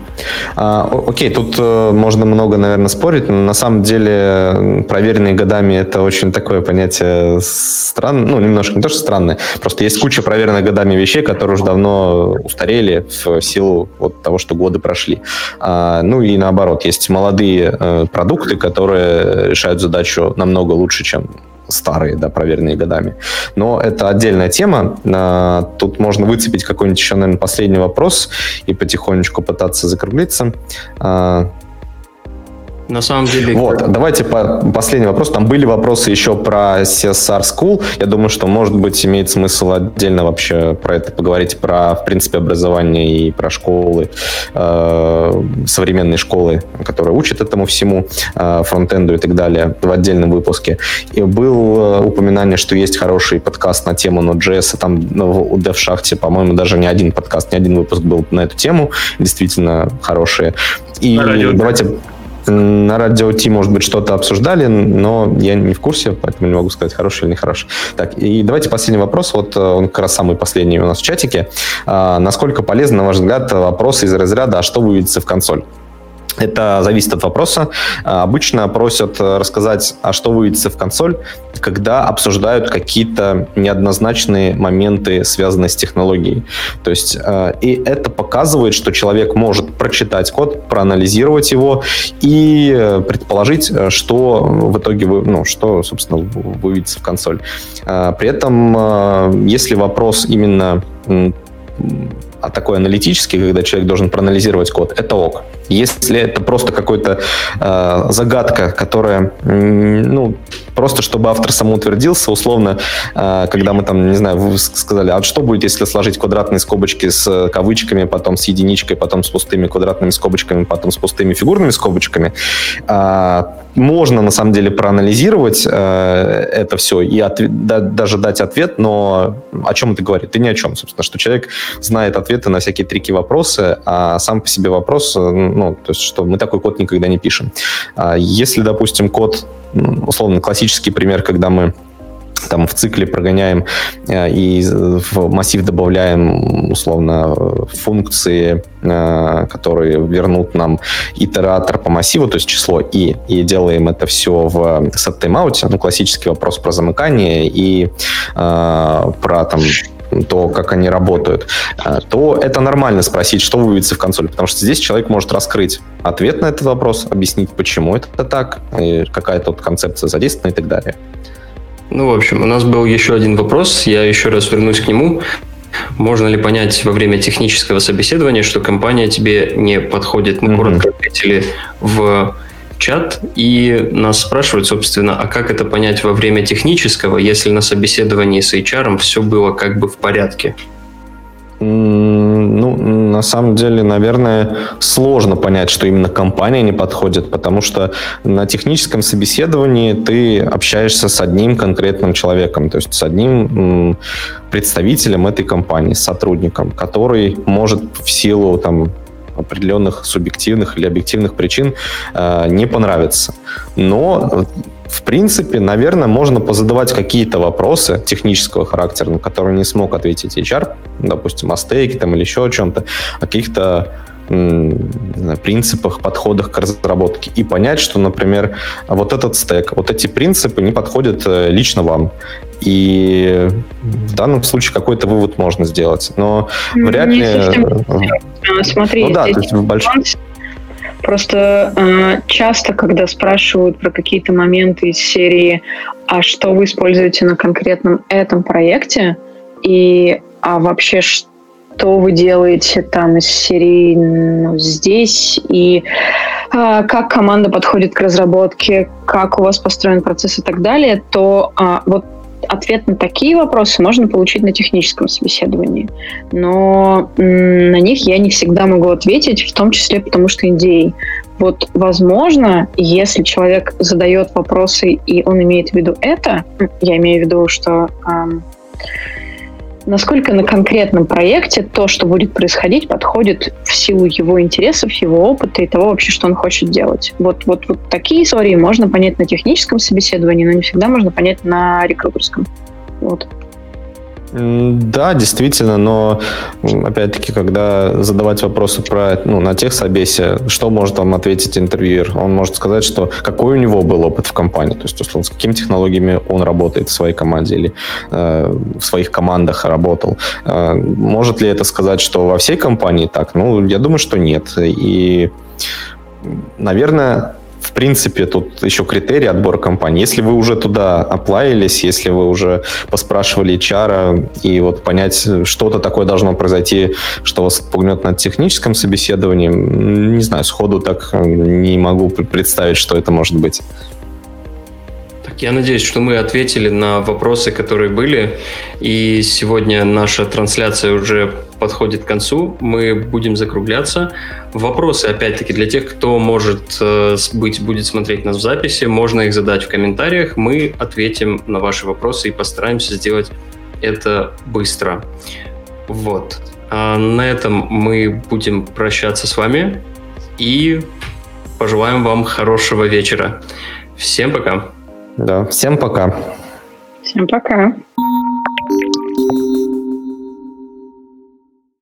А, окей, тут э, можно много, наверное, спорить, но на самом деле проверенные годами это очень такое понятие странное, ну немножко не то, что странное, просто есть куча проверенных годами вещей, которые уже давно устарели в силу вот того, что годы прошли. А, ну и наоборот, есть молодые э, продукты, которые решают задачу намного лучше, чем старые, да, проверенные годами. Но это отдельная тема. А, тут можно выцепить какой-нибудь еще, наверное, последний вопрос и потихонечку пытаться закруглиться. На самом деле... Вот, давайте по последний вопрос. Там были вопросы еще про CSR School. Я думаю, что, может быть, имеет смысл отдельно вообще про это поговорить, про, в принципе, образование и про школы, э, современные школы, которые учат этому всему, э, фронтенду и так далее, в отдельном выпуске. И было упоминание, что есть хороший подкаст на тему Node.js, там ну, у DevShaft, по-моему, даже не один подкаст, не один выпуск был на эту тему, действительно хорошие. И давайте на радио Ти, может быть, что-то обсуждали, но я не в курсе, поэтому не могу сказать, хороший или нехороший. Так, и давайте последний вопрос. Вот э, он как раз самый последний у нас в чатике. А, насколько полезны, на ваш взгляд, вопросы из разряда «А что выведется в консоль?» Это зависит от вопроса. А, обычно просят э, рассказать, а что выведется в консоль, когда обсуждают какие-то неоднозначные моменты, связанные с технологией. То есть, э, и это показывает, что человек может прочитать код, проанализировать его и э, предположить, что в итоге, вы, ну, что, собственно, выведется в консоль. При этом, если вопрос именно а такой аналитический, когда человек должен проанализировать код, это ок. Если это просто какая-то э, загадка, которая, ну, просто чтобы автор самоутвердился, условно, э, когда мы там, не знаю, сказали, а что будет, если сложить квадратные скобочки с кавычками, потом с единичкой, потом с пустыми квадратными скобочками, потом с пустыми фигурными скобочками, а, можно на самом деле проанализировать э, это все и даже дать ответ, но о чем это говорит? Ты ни о чем, собственно, что человек знает ответы на всякие трики вопросы, а сам по себе вопрос, ну, то есть, что мы такой код никогда не пишем. А если, допустим, код, условно, классический пример, когда мы там в цикле прогоняем э, и в массив добавляем условно функции, э, которые вернут нам итератор по массиву, то есть число и, и делаем это все в set timeout, ну, классический вопрос про замыкание и э, про там то, как они работают, э, то это нормально спросить, что выводится в консоли, потому что здесь человек может раскрыть ответ на этот вопрос, объяснить, почему это так, какая тут концепция задействована и так далее. Ну, в общем, у нас был еще один вопрос, я еще раз вернусь к нему. Можно ли понять во время технического собеседования, что компания тебе не подходит? Мы mm-hmm. коротко ответили в чат, и нас спрашивают, собственно, а как это понять во время технического, если на собеседовании с HR все было как бы в порядке? Ну, на самом деле, наверное, сложно понять, что именно компания не подходит, потому что на техническом собеседовании ты общаешься с одним конкретным человеком, то есть с одним представителем этой компании, сотрудником, который может в силу там, определенных субъективных или объективных причин э, не понравиться. Но в принципе, наверное, можно позадавать какие-то вопросы технического характера, на которые не смог ответить HR, допустим, о стейке там, или еще о чем-то, о каких-то знаю, принципах, подходах к разработке и понять, что, например, вот этот стек, вот эти принципы не подходят э, лично вам. И в данном случае какой-то вывод можно сделать. Но вряд ли... Смотри, ну, да, то есть в большом... Просто э, часто, когда спрашивают про какие-то моменты из серии, а что вы используете на конкретном этом проекте, и а вообще что вы делаете там из серии ну, здесь, и э, как команда подходит к разработке, как у вас построен процесс и так далее, то э, вот ответ на такие вопросы можно получить на техническом собеседовании. Но на них я не всегда могу ответить, в том числе потому что NDA. Вот, возможно, если человек задает вопросы, и он имеет в виду это, я имею в виду, что эм, насколько на конкретном проекте то, что будет происходить, подходит в силу его интересов, его опыта и того вообще, что он хочет делать. Вот, вот, вот такие истории можно понять на техническом собеседовании, но не всегда можно понять на рекрутерском. Вот. Да, действительно, но опять-таки, когда задавать вопросы про ну, на техсобесе, что может вам ответить интервьюер? Он может сказать, что какой у него был опыт в компании, то есть, условно, с какими технологиями он работает в своей команде или э, в своих командах работал. Э, может ли это сказать, что во всей компании так? Ну, я думаю, что нет. И, наверное, в принципе, тут еще критерий отбора компании. Если вы уже туда оплавились, если вы уже поспрашивали HR, и вот понять, что-то такое должно произойти, что вас отпугнет на техническом собеседовании, не знаю, сходу так не могу представить, что это может быть. Я надеюсь, что мы ответили на вопросы, которые были. И сегодня наша трансляция уже подходит к концу. Мы будем закругляться. Вопросы, опять-таки, для тех, кто может э, быть, будет смотреть нас в записи, можно их задать в комментариях. Мы ответим на ваши вопросы и постараемся сделать это быстро. Вот. А на этом мы будем прощаться с вами и пожелаем вам хорошего вечера. Всем пока. Да, всем пока. Всем пока.